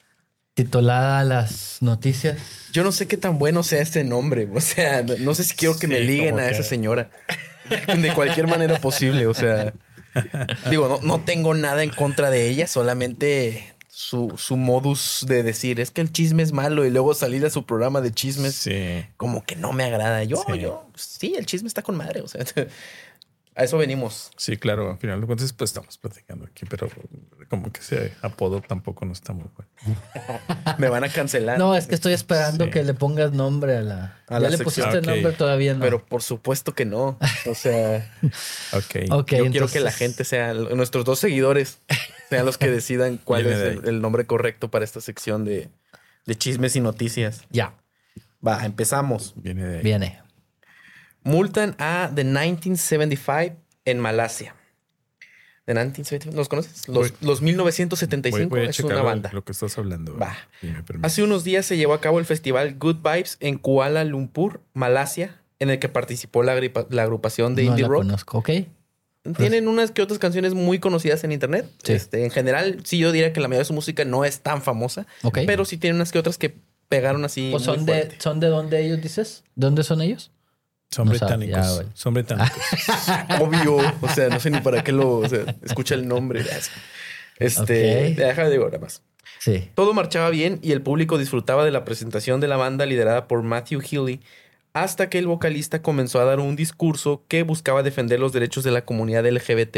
titulada Las noticias. Yo no sé qué tan bueno sea este nombre. O sea, no, sé si quiero que me liguen a que- esa señora. De cualquier manera posible. O sea, digo, no, no tengo nada en contra de ella, solamente su, su modus de decir es que el chisme es malo y luego salir a su programa de chismes Sí. como que no me agrada. Yo, Sí. yo, sí, el chisme está con madre. O sea, a eso venimos. Sí, claro, al final de cuentas, pues estamos platicando aquí, pero como que ese apodo tampoco no está muy bueno. Me van a cancelar. No, es que estoy esperando Sí. que le pongas nombre a la. A ya la le sección. pusiste nombre todavía no. Pero por supuesto que no. O sea, Ok. Ok, yo quiero que la gente sea, nuestros dos seguidores, sean los que decidan cuál es el, nombre correcto para esta sección de, de chismes y noticias. Ya, Va, empezamos. Viene de ahí. viene. Multan a The 1975 en Malasia. The 1975, ¿los conoces? Los, Voy- los Voy, 1975 voy a es una banda. lo que estás hablando. Va. si. Hace unos días se llevó a cabo el festival Good Vibes en Kuala Lumpur, Malasia, en el que participó la agrupación de no indie la rock. conozco, ok. Tienen unas que otras canciones muy conocidas en internet. Sí. Este, en general, sí, yo diría que la mayoría de su música no es tan famosa, Ok. pero sí tienen unas que otras que pegaron así. ¿O muy son de, son de dónde ellos dices? ¿De dónde son ellos? Son no sabe, británicos. ya. Son británicos. Obvio. O sea, no sé ni para qué lo. O sea, escucha el nombre. Este. Ok. Deja de digo nada más. Sí. Todo marchaba bien y el público disfrutaba de la presentación de la banda liderada por Matthew Healy, hasta que el vocalista comenzó a dar un discurso que buscaba defender los derechos de la comunidad LGBT.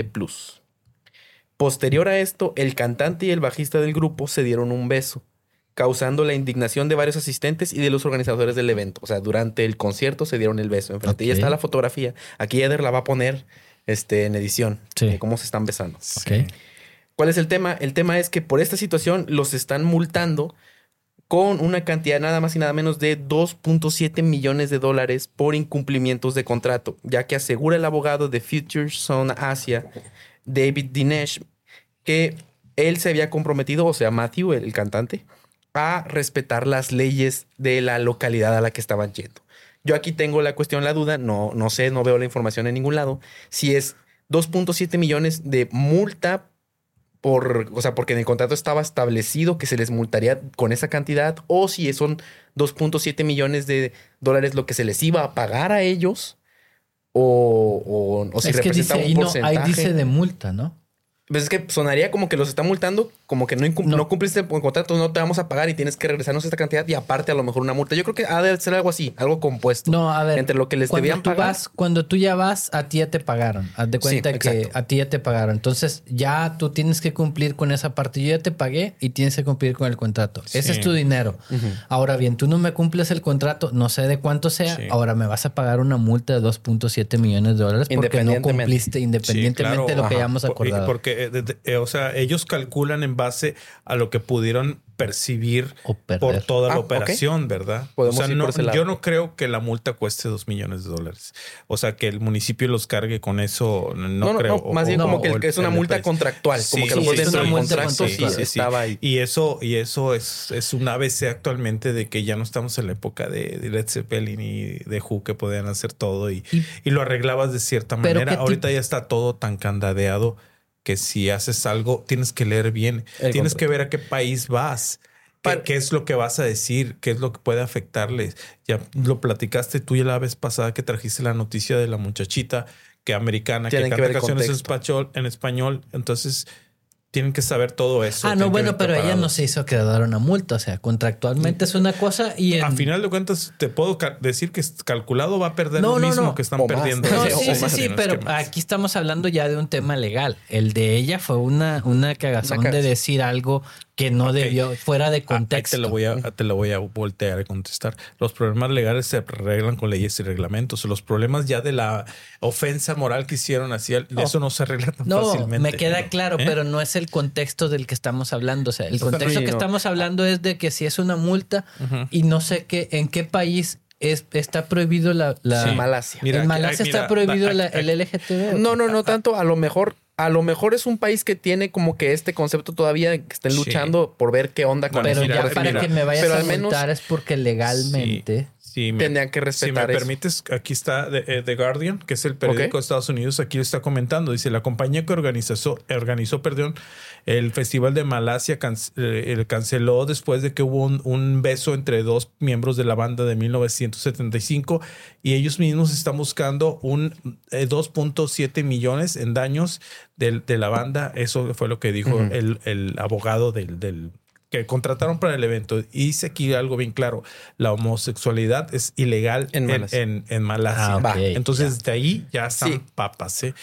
Posterior a esto, el cantante y el bajista del grupo se dieron un beso, causando la indignación de varios asistentes y de los organizadores del evento. O sea, durante el concierto se dieron el beso enfrente. Y Ok. está la fotografía. Aquí Eder la va a poner este, en edición. Sí. de cómo se están besando. Ok. ¿Cuál es el tema? El tema es que por esta situación los están multando con una cantidad nada más y nada menos de 2.7 millones de dólares por incumplimientos de contrato, ya que asegura el abogado de Future Zone Asia, David Dinesh, que él se había comprometido, o sea, Matthew, el cantante, a respetar las leyes de la localidad a la que estaban yendo. Yo aquí tengo la cuestión, la duda, no, no sé, no veo la información en ningún lado, si es 2.7 millones de multa por, o sea, porque en el contrato estaba establecido que se les multaría con esa cantidad, o si son 2.7 millones de dólares lo que se les iba a pagar a ellos, o, o, o si es que representa dice, un no, porcentaje. ahí dice de multa, ¿no? Pues es que sonaría como que los está multando, como que no, incum- No. no. cumpliste el contrato, no te vamos a pagar y tienes que regresarnos esta cantidad y aparte a lo mejor una multa. Yo creo que ha de ser algo así, algo compuesto. No, a ver. Entre lo que les cuando debían tú pagar. vas- cuando tú ya vas, a ti ya te pagaron. Haz de Sí, cuenta que exacto. a ti ya te pagaron. Entonces, ya tú tienes que cumplir con esa parte. Yo ya te pagué y tienes que cumplir con el contrato. Ese es tu dinero. Ahora bien, tú no me cumples el contrato, no sé de cuánto sea. Sí. Ahora me vas a pagar una multa de 2.7 millones de dólares porque no cumpliste independientemente Sí, de lo que hayamos acordado. Porque, eh, de- de- eh, o sea, ellos calculan en base a lo que pudieron percibir por toda Ah, la ok. operación, ¿verdad? Podemos o sea, ir no- por ese lado. yo no creo que la multa cueste dos millones de dólares. O sea, que el municipio los cargue con eso, no, No, no, creo. no, más bien o- como que, el- que es una multa contractual, como Sí, que a lo mejor sí, dentro es del una multa contrato sí, estaba ahí. Y eso, y eso es, es un ABC actualmente de que ya no estamos en la época de, de Led Zeppelin y de Who que podían hacer todo y, Y- y lo arreglabas de cierta manera. ¿qué Ahorita ya está todo tan candadeado que si haces algo tienes que leer bien. El tienes contrato. que ver a qué país vas. ¿Qué, Para- qué es lo que vas a decir? ¿Qué es lo que puede afectarles? Ya lo platicaste tú ya la vez pasada que trajiste la noticia de la muchachita que americana Tienen que que canta canciones en español, en español. Entonces tienen que saber todo eso. Ah, no, bueno, pero ella no se hizo quedar una multa. O sea, contractualmente es una cosa y en... A final de cuentas, te puedo decir que es calculado va a perder No, lo no, mismo no. que están O más. perdiendo. O sí, sí, más. sí, pero aquí estamos hablando ya de un tema legal. El de ella fue una, una cagazón Una de decir algo que no debió, fuera de Ah, ahí contexto. te lo voy a te lo voy a voltear a contestar. Los problemas legales se arreglan con leyes y reglamentos. Los problemas ya de la ofensa moral que hicieron así, eso no se arregla tan No, fácilmente. me queda claro, ¿Eh? pero no es el contexto del que estamos hablando. O sea, el contexto Sí, que no. estamos hablando es de que si es una multa y no sé qué, en qué país es, está prohibido la... la Sí. Malasia. Mira, en aquí- Malasia mira, está prohibido aquí- la- el LGTB. ¿o No, no, no tanto. A lo mejor, a lo mejor es un país que tiene como que este concepto todavía que estén Sí. luchando por ver qué onda con Pero ya para mira, que me vayas pero a al menos- es porque legalmente... Sí, me- Tendrían que Si me respetar eso. permites, aquí está The, eh, The Guardian, que es el periódico de Estados Unidos, aquí lo está comentando. Dice, la compañía que organizó, organizó perdón, el Festival de Malasia can- eh, el canceló después de que hubo un, un beso entre dos miembros de la banda de 1975 y ellos mismos están buscando un eh, 2.7 millones en daños de, la banda. Eso fue lo que dijo el, el abogado del, del que contrataron para el evento. Y dice aquí algo bien claro: la homosexualidad es ilegal En en, Malasia. en- en Malasia. Ah. Entonces, de ahí ya están Sí. papas. ¿eh?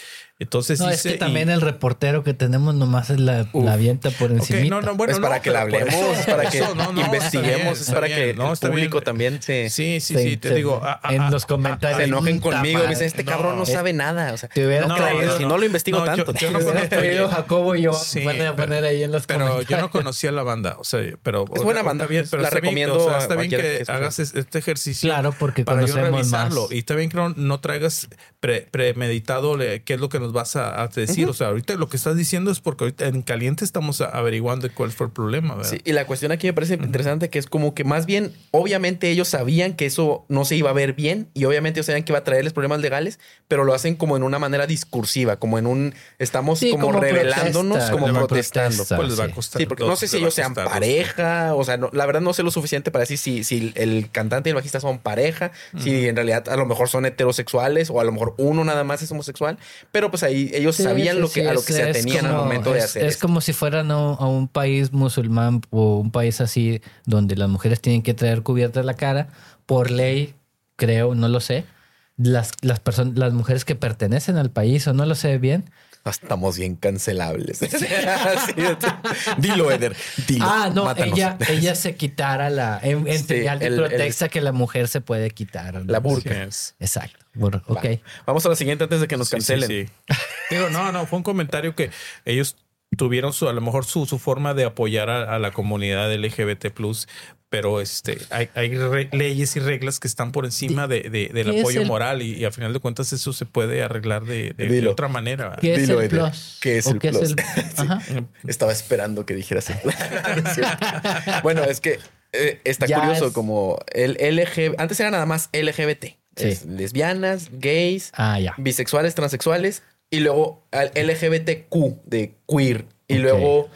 Entonces, No, es dice- que y- también el reportero que tenemos nomás es la, Uf. la avienta por encima. no, no, bueno, es para no, que la hablemos, eso, es para que eso, no, no, está investiguemos, bien, es para bien, que no, el público bien. también se, Sí, sí, Se- sí, te se- digo. ah, ah, en los comentarios. se enojen conmigo. madre. Dicen, este No, cabrón no es- sabe nada. O sea, Te hubieran no, traído- creas, si no lo investigo No, yo- tanto. yo Te conozco- traído Jacobo y yo Sí, van a pero- poner ahí en los Pero yo no comentarios. conocía la banda, o sea, pero Es buena banda, bien, pero la recomiendo a está bien que hagas es- este ejercicio. Claro, porque para yo conocemos revisarlo. más. Y está bien que no, no traigas pre- premeditado qué es lo que nos vas a, a decir. O sea, ahorita lo que estás diciendo es porque ahorita en caliente estamos averiguando cuál fue el problema, ¿verdad? Sí, y la cuestión aquí me parece interesante que es como que más bien, obviamente ellos sabían que eso no se iba a ver bien y obviamente ellos sabían que iba a traerles problemas legales, pero lo hacen como en una manera discursiva, como en un, estamos Sí, como, como revelándonos, protesta, como protestando. protesta. Pues les va a sí. costar. Sí, porque dos, no sé si ellos sean pareja, o sea, no- la verdad no sé lo suficiente para decir si, si el cantante y el bajista son pareja, si en realidad a lo mejor son heterosexuales o a lo mejor uno nada más es homosexual, pero pues ahí ellos Sí, sabían sí, lo que, sí, a lo es- que se es atenían al como- momento de es- hacer Es esto. como si fueran a, a un país musulmán o un país así donde las mujeres tienen que traer cubierta la cara por ley, creo, no lo sé. las, las personas, las mujeres que pertenecen al país, o no lo sé bien. Estamos bien cancelables. Sí, dilo, Eder. Dilo. Ah, no, mátanos. ella, ella se quitara la, en, en Sí, señal de el- protesta que la mujer se puede quitar. ¿no? La burka. Exacto. Bueno, ok. Va. Vamos a la siguiente antes de que nos Sí, cancelen. sí, sí. Digo, no, no, fue un comentario que ellos tuvieron su, a lo mejor su, su forma de apoyar a, a la comunidad LGBT pero este hay, hay re- leyes y reglas que están por encima de, de- del ¿Qué apoyo el- moral y, y a final de cuentas eso se puede arreglar de, de- otra manera. ¿Qué es Dilo, el plus? ¿Qué es ¿O el plus? Ajá. Estaba esperando que dijeras eso. bueno, es que eh, está Ya curioso es- como el LG, antes era nada más LGBT. Sí. Es lesbianas, gays, Ah, ya. bisexuales, transexuales y luego al LGBTQ de queer y luego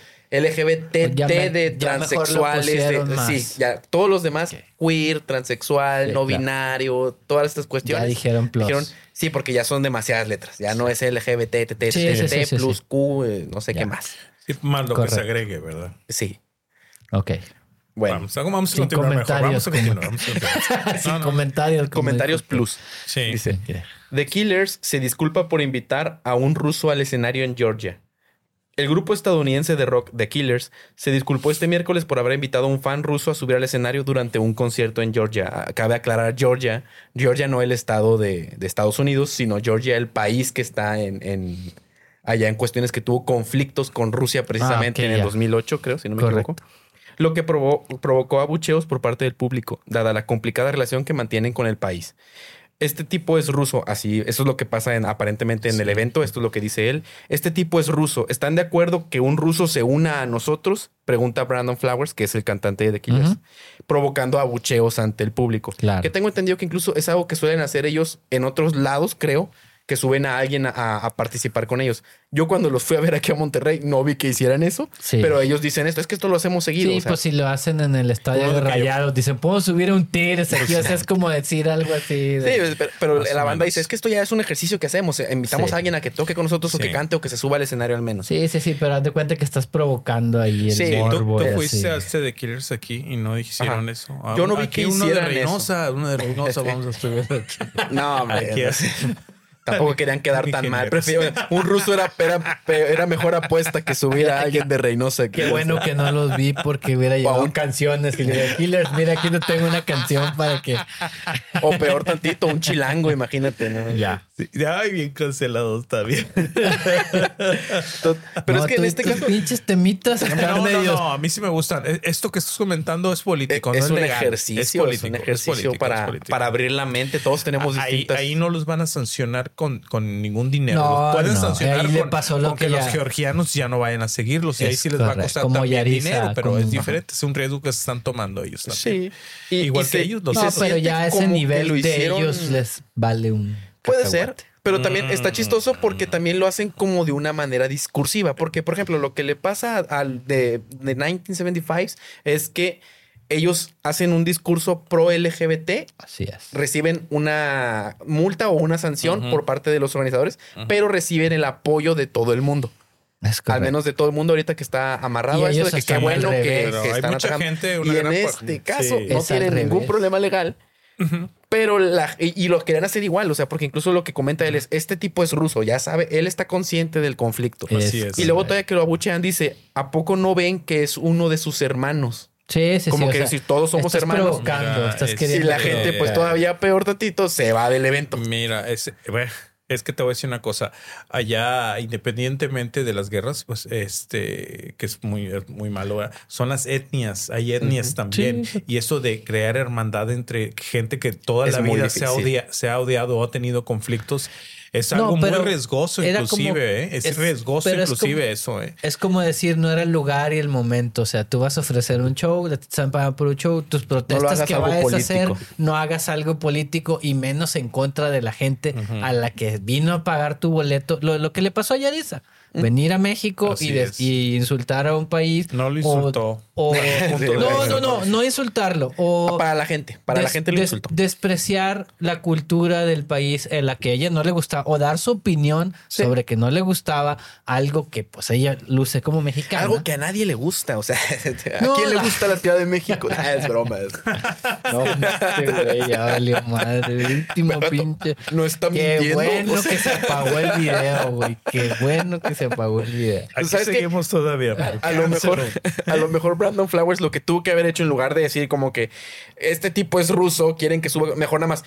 Ya me- de ya mejor lo transexuales, de- pusieron sí, ya todos los demás queer, transexual, Sí, no claro. binario, todas estas cuestiones. Ya dijeron plus. sí, porque ya son demasiadas letras, ya no es LGBT, TT, Sí, sí, sí, sí, plus sí. Q, eh, no sé Ya. qué más. Sí, más lo que se agregue, ¿verdad? Sí. Ok. Bueno, Vamos, vamos a continuar mejor. Vamos a continuar. vamos a continuar. Sin No, no. comentarios. comentarios dijo. plus. Sí. Dice. The Killers se disculpa por invitar a un ruso al escenario en Georgia. El grupo estadounidense de rock The Killers se disculpó este miércoles por haber invitado a un fan ruso a subir al escenario durante un concierto en Georgia. Cabe aclarar Georgia, Georgia no el estado de, de Estados Unidos, sino Georgia el país que está en, en- allá en cuestiones que tuvo conflictos con Rusia precisamente Ah, en el ya. 2008, creo, si no me Correcto. equivoco. Lo que probó- provocó abucheos por parte del público, dada la complicada relación que mantienen con el país. Este tipo es ruso, así, eso es lo que pasa en, aparentemente en el evento, esto es lo que dice él. Este tipo es ruso. ¿Están de acuerdo que un ruso se una a nosotros? Pregunta Brandon Flowers, que es el cantante de The Killers, provocando abucheos ante el público. Claro. Que tengo entendido que incluso es algo que suelen hacer ellos en otros lados, creo, que suben a alguien a, a participar con ellos. Yo cuando los fui a ver aquí a Monterrey no vi que hicieran eso, Sí. pero ellos dicen esto, es que esto lo hacemos seguido. Sí, o sea, pues si lo hacen en el estadio de. Rayados, dicen, puedo subir un tigres aquí. O sea, es como decir algo así. de- Sí, pero, pero Más la banda dice, es que esto ya es un ejercicio que hacemos. eh, Invitamos Sí. a alguien a que toque con nosotros o Sí. que cante o que se suba al escenario al menos. Sí, sí, sí, pero haz de cuenta que estás provocando ahí el Sí, Sí, tú, morbo. tú y fuiste a este de Killers aquí y no hicieron Ajá. eso. Ah, Yo no vi aquí que uno de Reynosa, uno de Reynosa, vamos a estudiar aquí. No, hombre. Aquí. Tampoco querían quedar tan mal. Prefiero, un ruso era, era, era mejor apuesta que subir a alguien de Reynosa. Qué bueno que no los vi porque hubiera llevado un- canciones. Y le Killers, mira, aquí no tengo una canción para que... O peor tantito, un chilango, imagínate. ¿no? Ya. Sí, Ay, bien cancelados también. To- Pero No, es que en este caso pinches temitas No, no, no, a mí sí me gustan. E- Esto que estás comentando es político, es no un legal. ejercicio, es, político, un es ejercicio para, es abrir la mente. Todos tenemos ahí, distintas... ahí no los van a sancionar con, con ningún dinero. No, Los pueden no. sancionar Ahí le con, pasó lo con que que, los georgianos ya no vayan a seguirlos. Y ahí sí les va a costar Como también Yarisa, dinero, pero como- es diferente. Es un riesgo que se están tomando ellos también. Sí. Y- Igual y que se- ellos, los No, se pero ya a ese nivel de ellos les vale un... Puede cacahuate. ser, pero también está Mm. chistoso porque también lo hacen como de una manera discursiva. Porque, por ejemplo, lo que le pasa al de, de 1975 es que ellos hacen un discurso pro LGBT, Así es. reciben una multa o una sanción por parte de los organizadores, pero reciben el apoyo de todo el mundo. Es Al menos de todo el mundo ahorita que está amarrado Y a eso de que qué están bueno que, que hay están mucha atacando. gente, una y en gran este sí. caso no Es tienen ningún problema legal. Pero la, y, y lo querían hacer igual, o sea, porque incluso lo que comenta él es, este tipo es ruso, ya sabe, él está consciente del conflicto. Así es. Y luego todavía que lo abuchean dice, ¿a poco no ven que es uno de sus hermanos? Sí, sí, Como sí. o que sea, si todos somos estás hermanos. provocando, Mira, estás es- Y queriendo... la gente, pues todavía peor tantito, se va del evento. Mira, es, bueno, es que te voy a decir una cosa. Allá, independientemente de las guerras, pues este, que es muy, muy malo, ¿verdad? son las etnias. Hay etnias también. Sí. Y eso de crear hermandad entre gente que toda Es la vida se ha, odia- se ha odiado o ha tenido conflictos, es No, algo muy riesgoso, inclusive. como- ¿eh? Es, es- riesgoso, pero es inclusive, como- eso. ¿eh? Es como decir, no era el lugar y el momento. O sea, tú vas a ofrecer un show, te están pagando por un show, tus protestas que vayas a hacer, no hagas algo político y menos en contra de la gente a la que vino a pagar tu boleto. Lo, lo que le pasó a Yarisa. Venir a México y, insultar a un país. No lo o- insultó. O, Sí, no, no, no, no insultarlo. O Para la gente, para la gente lo des- insultó. Despreciar la cultura del país en la que ella no le gustaba o dar su opinión Sí. sobre que no le gustaba algo que pues ella luce como mexicana. Algo que a nadie le gusta, o sea, ¿a No, quién le gusta la Ciudad de México? Ah, es broma. es- No, este güey, ya valió madre. el Último pinche. No está Qué mintiendo. bueno o sea, que se apagó el video, güey. Qué bueno que se apagó el video. Aquí ¿sabes qué? seguimos todavía. a lo mejor, a lo mejor Brandon Flowers lo que tuvo que haber hecho en lugar de decir como que este tipo es ruso, quieren que suba, mejor nada más.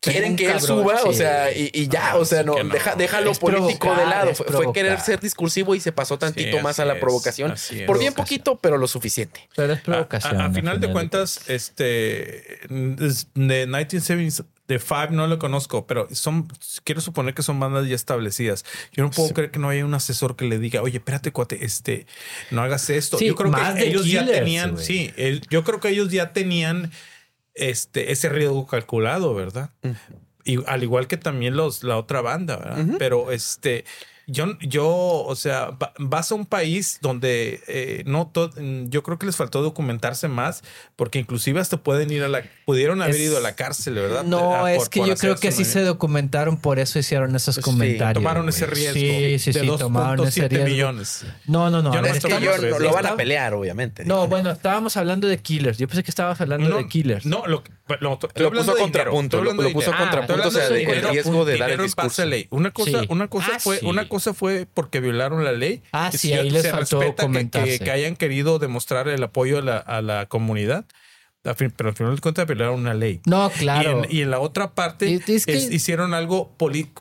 Quieren que él cabrón, suba, o sea, y, y ya, Ah, o sea, no, deja, déjalo Es político de lado. Fue, fue querer ser discursivo y se pasó tantito Sí, más a la provocación. es. Por bien poquito, pero lo suficiente. Pero es A- provocación. A, a al final de cuentas, este es- de 1970 de Five no lo conozco, pero son quiero suponer que son bandas ya establecidas. Yo no puedo creer que no haya un asesor que le diga, oye, espérate, cuate, este, no hagas esto. Sí, yo creo más que de ellos ya tenían, sí, el- yo creo que ellos ya tenían este ese riesgo calculado, ¿verdad? Y al igual que también los la otra banda, ¿verdad? Pero este yo, yo, o sea, va- vas a un país donde eh, no to- mm, yo creo que les faltó documentarse más, porque inclusive hasta pueden ir a la, pudieron haber Es- ido a la cárcel, ¿verdad? No, Ah, es que yo creo que sí se documentaron, por eso hicieron esos Sí, comentarios. tomaron ese riesgo Sí, sí, de sí, tomaron ese 2.7 riesgo. millones. No, no, no. Yo Es que lo van a pelear, obviamente. No, bueno, estábamos hablando de Killers. Yo pensé que estabas hablando No, de Killers. No, lo, lo, Lo puso contrapunto, lo- lo puso a dinero. contrapunto, Ah, o sea, de- el riesgo de dar el discurso. ley. Una cosa, Sí. una cosa Ah, fue, sí. una cosa fue porque violaron la ley. Ah, Y sí, se- ahí les se faltó respeta que-. Que, que hayan querido demostrar el apoyo a la, a la comunidad. Pero al final de cuentas violaron una ley. No, Y claro. en, y en la otra parte Y- es que- es- hicieron algo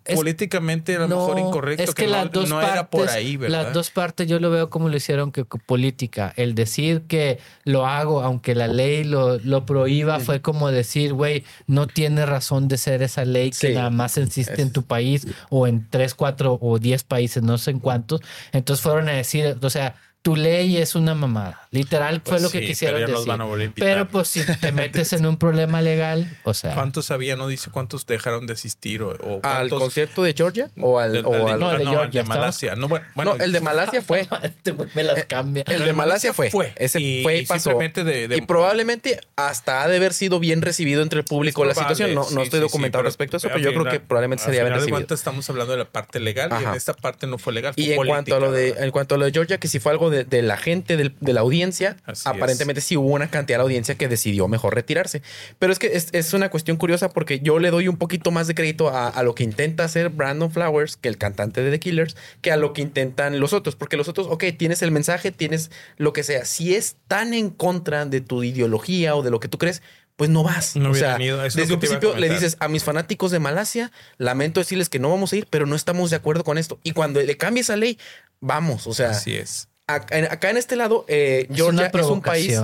Es- políticamente a lo No, mejor incorrecto es que, que, no, las dos no partes, era por ahí, ¿verdad? Las dos partes yo lo veo como lo hicieron que que política. El decir que lo hago aunque la ley lo, lo prohíba fue como decir, güey, no tiene razón de ser esa ley que Sí. nada más existe en tu país o en tres, cuatro o diez países, no sé en cuántos. Entonces fueron a decir, o sea, tu ley es una mamada. Literal fue Pues lo que quisieron pero ya los decir. van a volver a invitar. Pero pues si te metes en un problema legal, o sea... ¿Cuántos había? No dice cuántos dejaron de asistir o, o ¿Al concierto de Georgia? ¿O al, del- o al- no, ah, de no, Georgia, el de estaba- Malasia. No, bueno, No, el de Malasia fue. Este me las cambia. El de Malasia fue. Ese Y- fue y y pasó. simplemente de- de- y probablemente hasta ha de haber sido bien recibido entre el público la situación. No, no estoy sí, documentado sí, pero respecto a eso, pero yo creo que probablemente sería bien de recibido. estamos hablando de la parte legal y en esta parte no fue legal. Fue Y en cuanto a lo de en cuanto a lo de Georgia, que si fue algo de, de la gente, del- de la audiencia, Así aparentemente sí hubo una cantidad de audiencia que decidió mejor retirarse. Pero es que es, es una cuestión curiosa porque yo le doy un poquito más de crédito a, a lo que intenta hacer Brandon Flowers, que el cantante de The Killers, que a lo que intentan los otros. Porque los otros, ok, tienes el mensaje, tienes lo que sea. Si es tan en contra de tu ideología o de lo que tú crees, pues no vas. No o sea, desde un principio le dices a mis fanáticos de Malasia, lamento decirles que no vamos a ir, pero no estamos de acuerdo con esto. Y cuando le cambie esa ley, vamos. O sea, Así es. Acá, en- este lado, eh, Georgia es un país.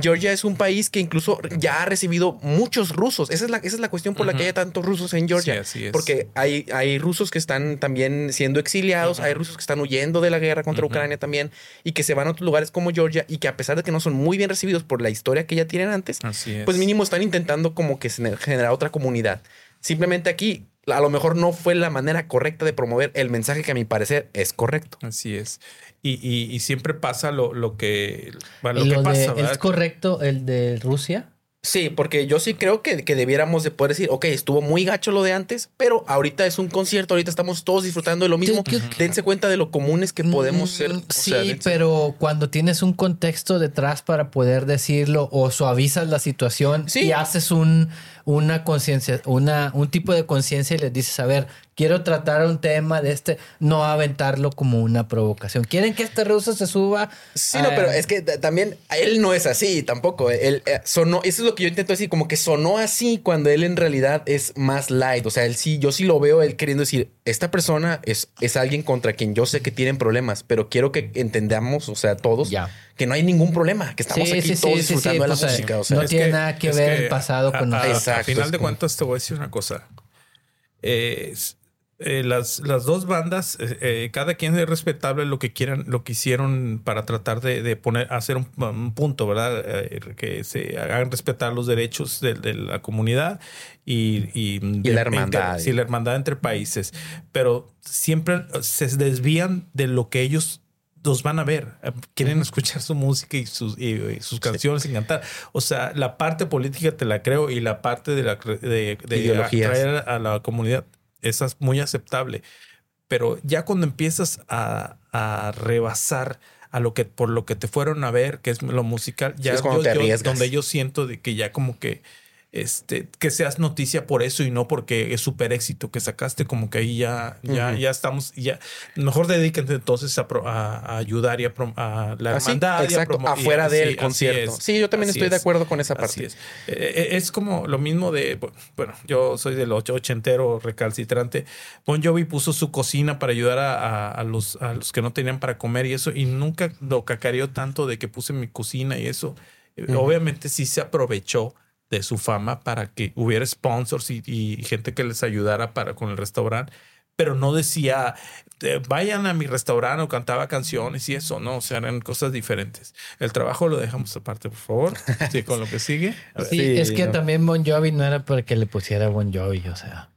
Georgia es un país que incluso ya ha recibido muchos rusos. Esa es la, esa es la cuestión por la que hay tantos rusos en Georgia. Sí, así es. Porque hay, hay rusos que están también siendo exiliados, hay rusos que están huyendo de la guerra contra. Ucrania también y que se van a otros lugares como Georgia y que a pesar de que no son muy bien recibidos por la historia que ya tienen antes, Así pues mínimo están intentando como que generar otra comunidad. Simplemente aquí, a lo mejor no fue la manera correcta de promover el mensaje que a mi parecer es correcto. Así es. Y, y, y siempre pasa lo, lo que, bueno, lo que de- pasa. ¿Es correcto el de Rusia? Sí, porque yo sí creo que, que debiéramos de poder decir, ok, estuvo muy gacho lo de antes, pero ahorita es un concierto, ahorita estamos todos disfrutando de lo mismo. Yo- yo- Dense cuenta de lo comunes que podemos Mm, ser. O Sí, sea, pero cuando tienes un contexto detrás para poder decirlo o suavizas la situación Sí. y haces un, una conciencia, una, un tipo de conciencia y les dices, a ver, quiero tratar un tema de este, no aventarlo como una provocación. ¿Quieren que este ruso se suba? Sí, no, Eh, pero es que también él no es así tampoco. Él eh, sonó, eso es lo que yo intento decir, como que sonó así cuando él en realidad es más light. O sea, él sí, yo sí lo veo él queriendo decir, esta persona es, es alguien contra quien yo sé que tienen problemas, pero quiero que entendamos, o sea, todos, Ya. que no hay ningún problema, que estamos Sí, aquí sí, sí, todos sí, sí, disfrutando de la pues, música. eh, O sea, no tiene nada que ver el pasado con a, nosotros. a Exacto, final de cuentas te voy a decir una cosa. Eh, es- eh, las, las dos bandas, eh, eh, cada quien es respetable lo que quieran, lo que hicieron para tratar de, de poner, hacer un, un punto, ¿verdad? Eh, que se hagan respetar los derechos de, de la comunidad y, y, de- la hermandad. Sí, la hermandad entre países. Pero siempre se desvían de lo que ellos los van a ver. Quieren escuchar su música y sus, y- y sus canciones y cantar. O sea, la parte política te la creo y la parte de la de, de atraer a la comunidad esa es muy aceptable. Pero ya cuando empiezas a, a rebasar a lo que por lo que te fueron a ver, que es lo musical, ya es cuando yo- te yo- arriesgas. donde yo siento de que ya como que este que seas noticia por eso y no porque es súper éxito que sacaste, como que ahí ya, ya, Ujú. ya estamos, ya mejor dedíquense entonces a, pro- a- a ayudar y a, prom- a la Así, hermandad. y exacto, afuera del así concierto. es, Sí, yo también estoy de acuerdo con esa parte. es. Eh, es como lo mismo de, bueno, yo soy del ocho- ochentero recalcitrante. Bon Jovi puso su cocina para ayudar a, los, a los que no tenían para comer y eso, y nunca lo cacareó tanto de que puse mi cocina y eso. Eh. Obviamente sí se aprovechó de su fama para que hubiera sponsors y, y gente que les ayudara para con el restaurante. Pero no decía, vayan a mi restaurante o cantaba canciones y eso, no, o sea, eran cosas diferentes. El trabajo lo dejamos aparte, por favor. Sí, con lo que sigue. Sí, Sí, es que no. también Bon Jovi no era para que le pusiera Bon Jovi, o sea,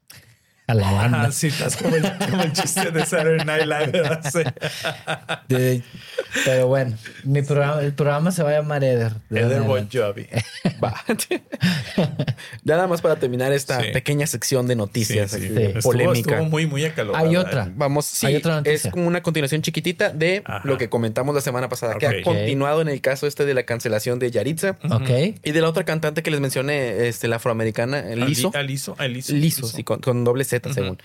a la banda. Ah, sí, estás como el, como el chiste de Saturday Night Live. Sí. De- pero bueno, mi programa, el programa se va a llamar Eder. de Eder Bon Jovi. Va. ya nada más para terminar esta Sí. pequeña sección de noticias Sí, Estuvo- polémica. Estuvo muy, muy acalorada. Hay otra. Vamos, sí, Hay otra noticia. es como una continuación chiquitita de Ajá. lo que comentamos la semana pasada, que ha continuado en el caso este de la cancelación de Yaritza. Ok. y de la otra cantante que les mencioné, este, la afroamericana, Liso. A Liso, a Liso. Liso, sí, con, con doble Z, Según.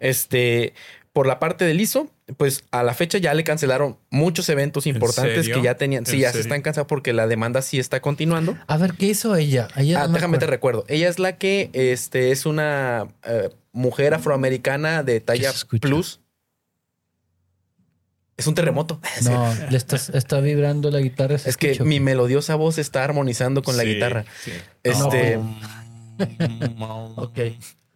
Este, por la parte de Liso, pues a la fecha ya le cancelaron muchos eventos importantes que ya tenían. Sí, ¿En ya se están cansando porque la demanda sí está continuando. A ver, ¿qué hizo ella? Ella Ah, no déjame te recuerdo. Ella es la que este, es una eh, mujer afroamericana de talla plus. Es un terremoto. No, le estás, está vibrando la guitarra. ¿se Es que mi melodiosa voz está armonizando con la guitarra. sí. Este, Ok.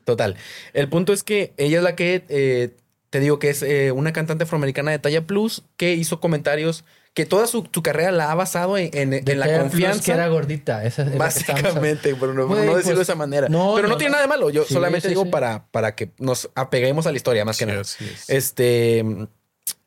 Total. El punto es que ella es la que eh, te digo que es eh, una cantante afroamericana de talla plus que hizo comentarios que toda su, su carrera la ha basado en, en- De en la confianza. que era gordita. Esa es Básicamente, pero no, no decirlo pues, de esa manera. no, pero no, no, tiene no. nada de malo. Yo Sí, solamente sí, digo sí. Para, para que nos apeguemos a la historia, más que Sí, nada. Este.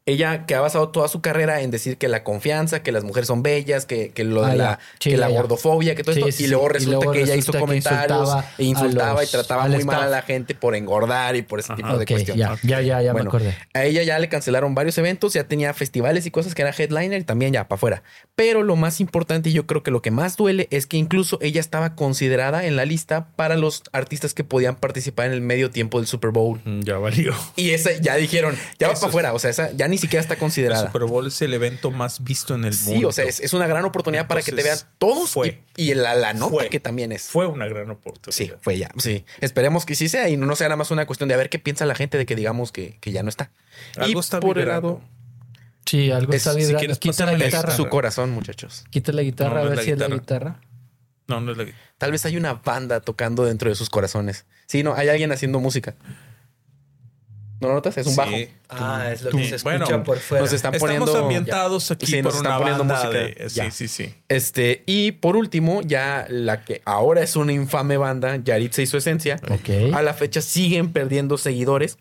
Ella que ha basado toda su carrera en decir que la confianza, que las mujeres son bellas, que, que lo de Ah, la. Sí, que la gordofobia, que todo Sí, esto. sí, y luego. Y resulta luego que ella hizo comentarios insultaba e insultaba a y trataba muy mal a la gente por engordar y por ese tipo de Ok, cuestiones. ya, ya, ya, ya Bueno, me acordé. A ella ya le cancelaron varios eventos, ya tenía festivales y cosas que era headliner y también ya para afuera. Pero lo más importante y yo creo que lo que más duele es que incluso ella estaba considerada en la lista para los artistas que podían participar en el medio tiempo del Super Bowl. Mm, Ya valió. Y esa ya dijeron, ya va para afuera, o sea, esa ya ni siquiera está El considerada. Super Bowl es el evento más visto en el Sí, mundo. o sea, es, es una gran oportunidad para que te vean todos fue. y, y la, la nota Fue. que también es. Fue una gran oportunidad. Sí, fue ya. Sí, esperemos que sí sea y no sea nada más una cuestión de a ver qué piensa la gente de que digamos que, que ya no está. Algo y está por el vibrando. Sí, algo Es- está si vibrando. quieres, Quita la guitarra. su corazón, muchachos. Quita la guitarra No, a no ver si es la guitarra. guitarra. No, no es la Tal vez hay una banda tocando dentro de sus corazones. Sí, no, hay alguien haciendo música. ¿No lo notas? Es un Sí. bajo. Ah, es lo que se escucha bueno, por fuera. Nos están Estamos poniendo. ambientados aquí Sí, por nos una están poniendo banda música. de- Sí, Ya. sí, sí. Este, y por último, ya la que ahora es una infame banda, Yaritza y su esencia, Ok. a la fecha siguen perdiendo seguidores.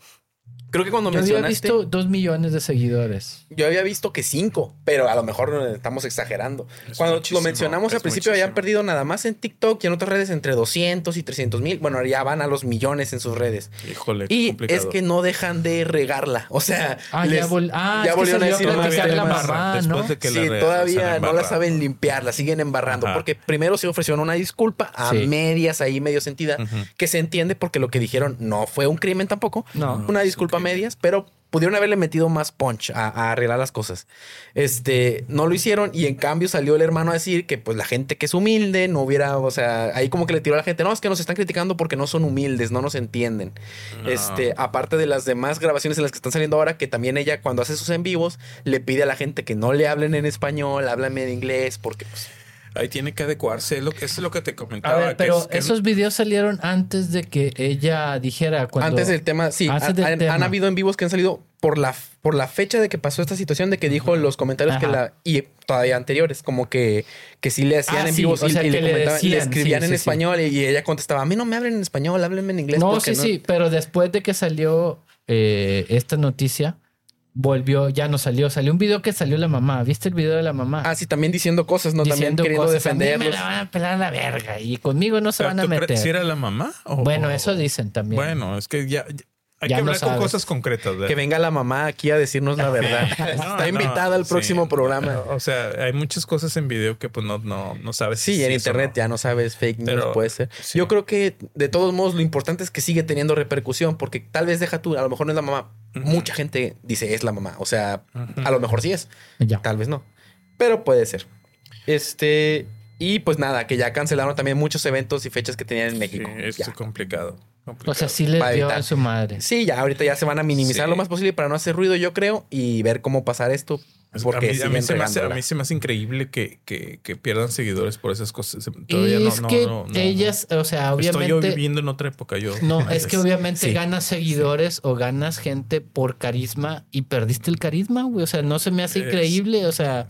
Creo que cuando Yo había mencionaste, visto dos millones de seguidores. yo había visto que cinco, pero a lo mejor estamos exagerando. Es Cuando lo mencionamos al principio, habían perdido nada más en TikTok y en otras redes entre 200 y 300 mil. Bueno, ya van a los millones en sus redes. Híjole, Y complicado. es que no dejan de regarla. O sea, Ah, les- ya, vol ah, ya volvieron a decir la Después ¿no? de que sí, la todavía no la saben limpiar, la siguen embarrando. Ajá. Porque primero se ofrecieron una disculpa a Sí. medias, ahí medio sentida, Ujú. que se entiende porque lo que dijeron no fue un crimen tampoco. No. Una disculpa a medias, pero pudieron haberle metido más punch a, a arreglar las cosas. Este, no lo hicieron y en cambio salió el hermano a decir que pues la gente que es humilde no hubiera, o sea, ahí como que le tiró a la gente, no, es que nos están criticando porque no son humildes, no nos entienden. No. Este, aparte de las demás grabaciones en las que están saliendo ahora, que también ella cuando hace sus en vivos le pide a la gente que no le hablen en español, háblame en inglés, porque pues, Ahí tiene que adecuarse. Es lo que, eso es lo que te A comentaba. que pero es- que esos videos salieron antes de que ella dijera cuando... Antes del tema, sí, Antes han, del han- tema. han habido en vivos que han salido por la, por la fecha de que pasó esta situación, de que dijo en los comentarios que la. Y todavía anteriores, como que, que sí le hacían Ah, en sí, vivos o y, sea, y que le le comentaban, y le decían, escribían sí, en sí, sí. español y ella contestaba: A mí no me hablen en español, háblenme en inglés. No, sí, sí, pero después de que salió eh, esta noticia, volvió, ya no salió, salió un video que salió la mamá. ¿Viste el video de la mamá? Ah, sí, también diciendo cosas, ¿no? también queriendo cosas, "A mí defenderlos. me la van a pelar a la verga y conmigo no se ¿Pero van a meter. si era la mamá? o- Bueno, o- eso dicen también. Bueno, es que ya, ya- hay Ya que no hablar con sabes. cosas concretas. ¿verdad? Que venga la mamá aquí a decirnos la verdad. No, Está no, invitada al sí. próximo programa. O sea, hay muchas cosas en video que pues no, no, no sabes. Sí, si en es internet no. ya no sabes, fake news Pero, puede ser. sí. Yo creo que de todos modos lo importante es que sigue teniendo repercusión, porque tal vez deja tú, a lo mejor no es la mamá. Mucha gente dice es la mamá. O sea, a lo mejor sí es, Ya. tal vez no. Pero puede ser. Este, y pues nada, que ya cancelaron también muchos eventos y fechas que tenían en Sí, México. es Ya. complicado. Complicado. O sea, sí les dio en su madre. Sí, ya ahorita ya se van a minimizar Sí. lo más posible para no hacer ruido, yo creo, y ver cómo pasar esto. Es- Porque a, mí, a, mí se me hace, a regándola. mí se me hace increíble que, que, que pierdan seguidores por esas cosas. Todavía y no, es no, que no, no. ellas, o sea, Estoy yo obviamente... viviendo en otra época. Yo. No, es que obviamente Sí. ganas seguidores o ganas gente por carisma y perdiste el carisma, güey. O sea, no se me hace Es- increíble. O sea,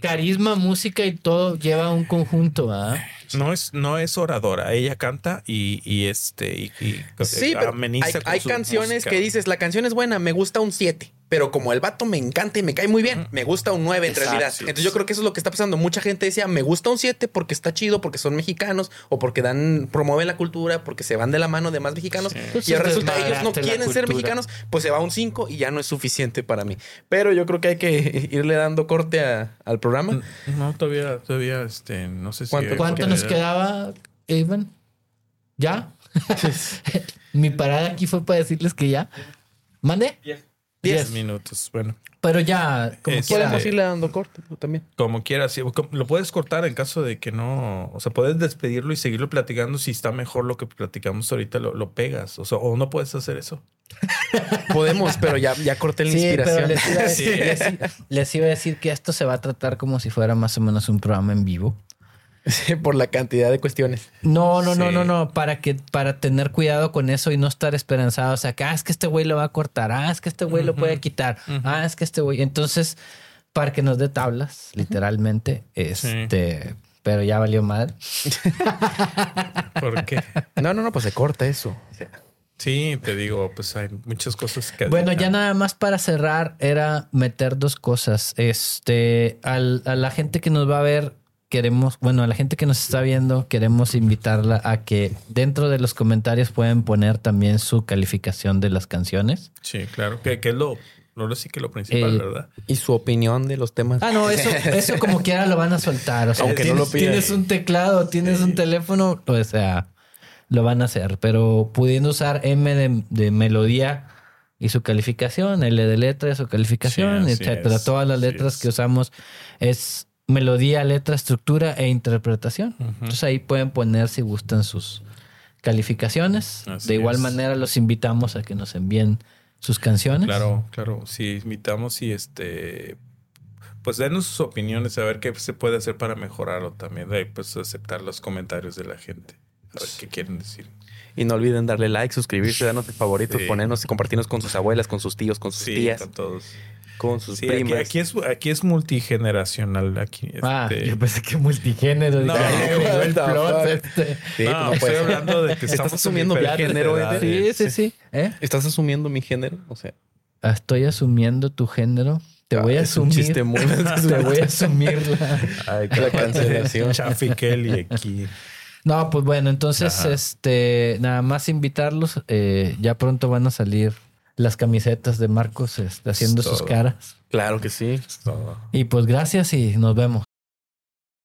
carisma, música y todo lleva un conjunto, ¿ah? No es, no es oradora. Ella canta y, y este y, y Sí, pero ameniza hay, hay canciones música. que dices, la canción es buena, me gusta un 7, pero como el vato me encanta y me cae muy bien, me gusta un 9 en realidad. Entonces yo creo que eso es lo que está pasando. Mucha gente decía, me gusta un 7 porque está chido, porque son mexicanos o porque dan promueven la cultura, porque se van de la mano de más mexicanos. Y Entonces, resulta ellos no quieren ser mexicanos, pues se va un 5 y ya no es suficiente para mí. Pero yo creo que hay que irle dando corte al programa. Mm, no, todavía, todavía, este, no sé si... ¿Cuánto, ¿cuánto nos quedaba, Evan? ¿Ya? Mi parada aquí fue para decirles que ya. ¿Mande? Yeah. 10 minutos, bueno. Pero ya, como es, quiera. Podemos irle dando corte también. Como quieras, sí, lo puedes cortar en caso de que no. O sea, puedes despedirlo y seguirlo platicando. Si está mejor lo que platicamos ahorita, lo, lo pegas. O o no puedes hacer eso. Podemos, pero ya, ya corté la inspiración. Les iba a decir que esto se va a tratar como si fuera más o menos un programa en vivo. Por la cantidad de cuestiones. No, no, no, Sí. no, no, para que para tener cuidado con eso y no estar esperanzado, o sea, que ah, es que este güey lo va a cortar, ah, es que este güey lo puede quitar, ah, es que este güey, entonces para que nos dé tablas, literalmente, este, pero ya valió madre. ¿Por qué? No, no, no, pues se corta eso. Sí, te digo, pues hay muchas cosas que. Bueno, ya nada más para cerrar era meter dos cosas. Este, al- a la gente que nos va a ver, queremos, bueno, a la gente que nos está viendo, queremos invitarla a que dentro de los comentarios pueden poner también su calificación de las canciones. Sí, claro. Que, que es lo. No lo sí que lo principal, Eh, ¿verdad? Y su opinión de los temas. Ah, no, eso, eso como quiera lo van a soltar. O sea, Aunque no tienes, lo pidan. tienes un teclado, tienes un teléfono, o sea, lo van a hacer. Pero pudiendo usar M de, de melodía y su calificación, L de letra y su calificación, Sí, así etcétera. es, Todas las letras es. que usamos es melodía, letra, estructura e interpretación. Entonces ahí pueden poner si gustan sus calificaciones. Así de igual es. manera los invitamos a que nos envíen sus canciones. Claro, claro. Sí, invitamos y este. Pues denos sus opiniones, a ver qué se puede hacer para mejorarlo también. De ahí, pues aceptar los comentarios de la gente. A ver qué quieren decir. Y no olviden darle like, suscribirse, darnos favoritos, Sí. ponernos y compartirnos con sus abuelas, con sus tíos, con sus Sí, tías, con todos. Con sus Sí, aquí, primas. aquí es, aquí es multigeneracional. Aquí, Ah, este- yo pensé que multigénero. No, Dije, "Ay, what el plot, fuck". este. Sí, No, pues no estoy hablando de que Estás asumiendo mi género, edades. Sí, sí, sí. ¿Eh? ¿Estás asumiendo mi género? O sea, Estoy asumiendo tu género. Te voy a Ah, es un asumir. chiste muy- Te voy a asumir la... ay, la cancelación. Chafi Kelly aquí. No, pues bueno, entonces, Ajá. este, nada más invitarlos. eh, ya pronto van a salir las camisetas de Marcos este, haciendo sus caras. Claro que sí. Y pues gracias y nos vemos.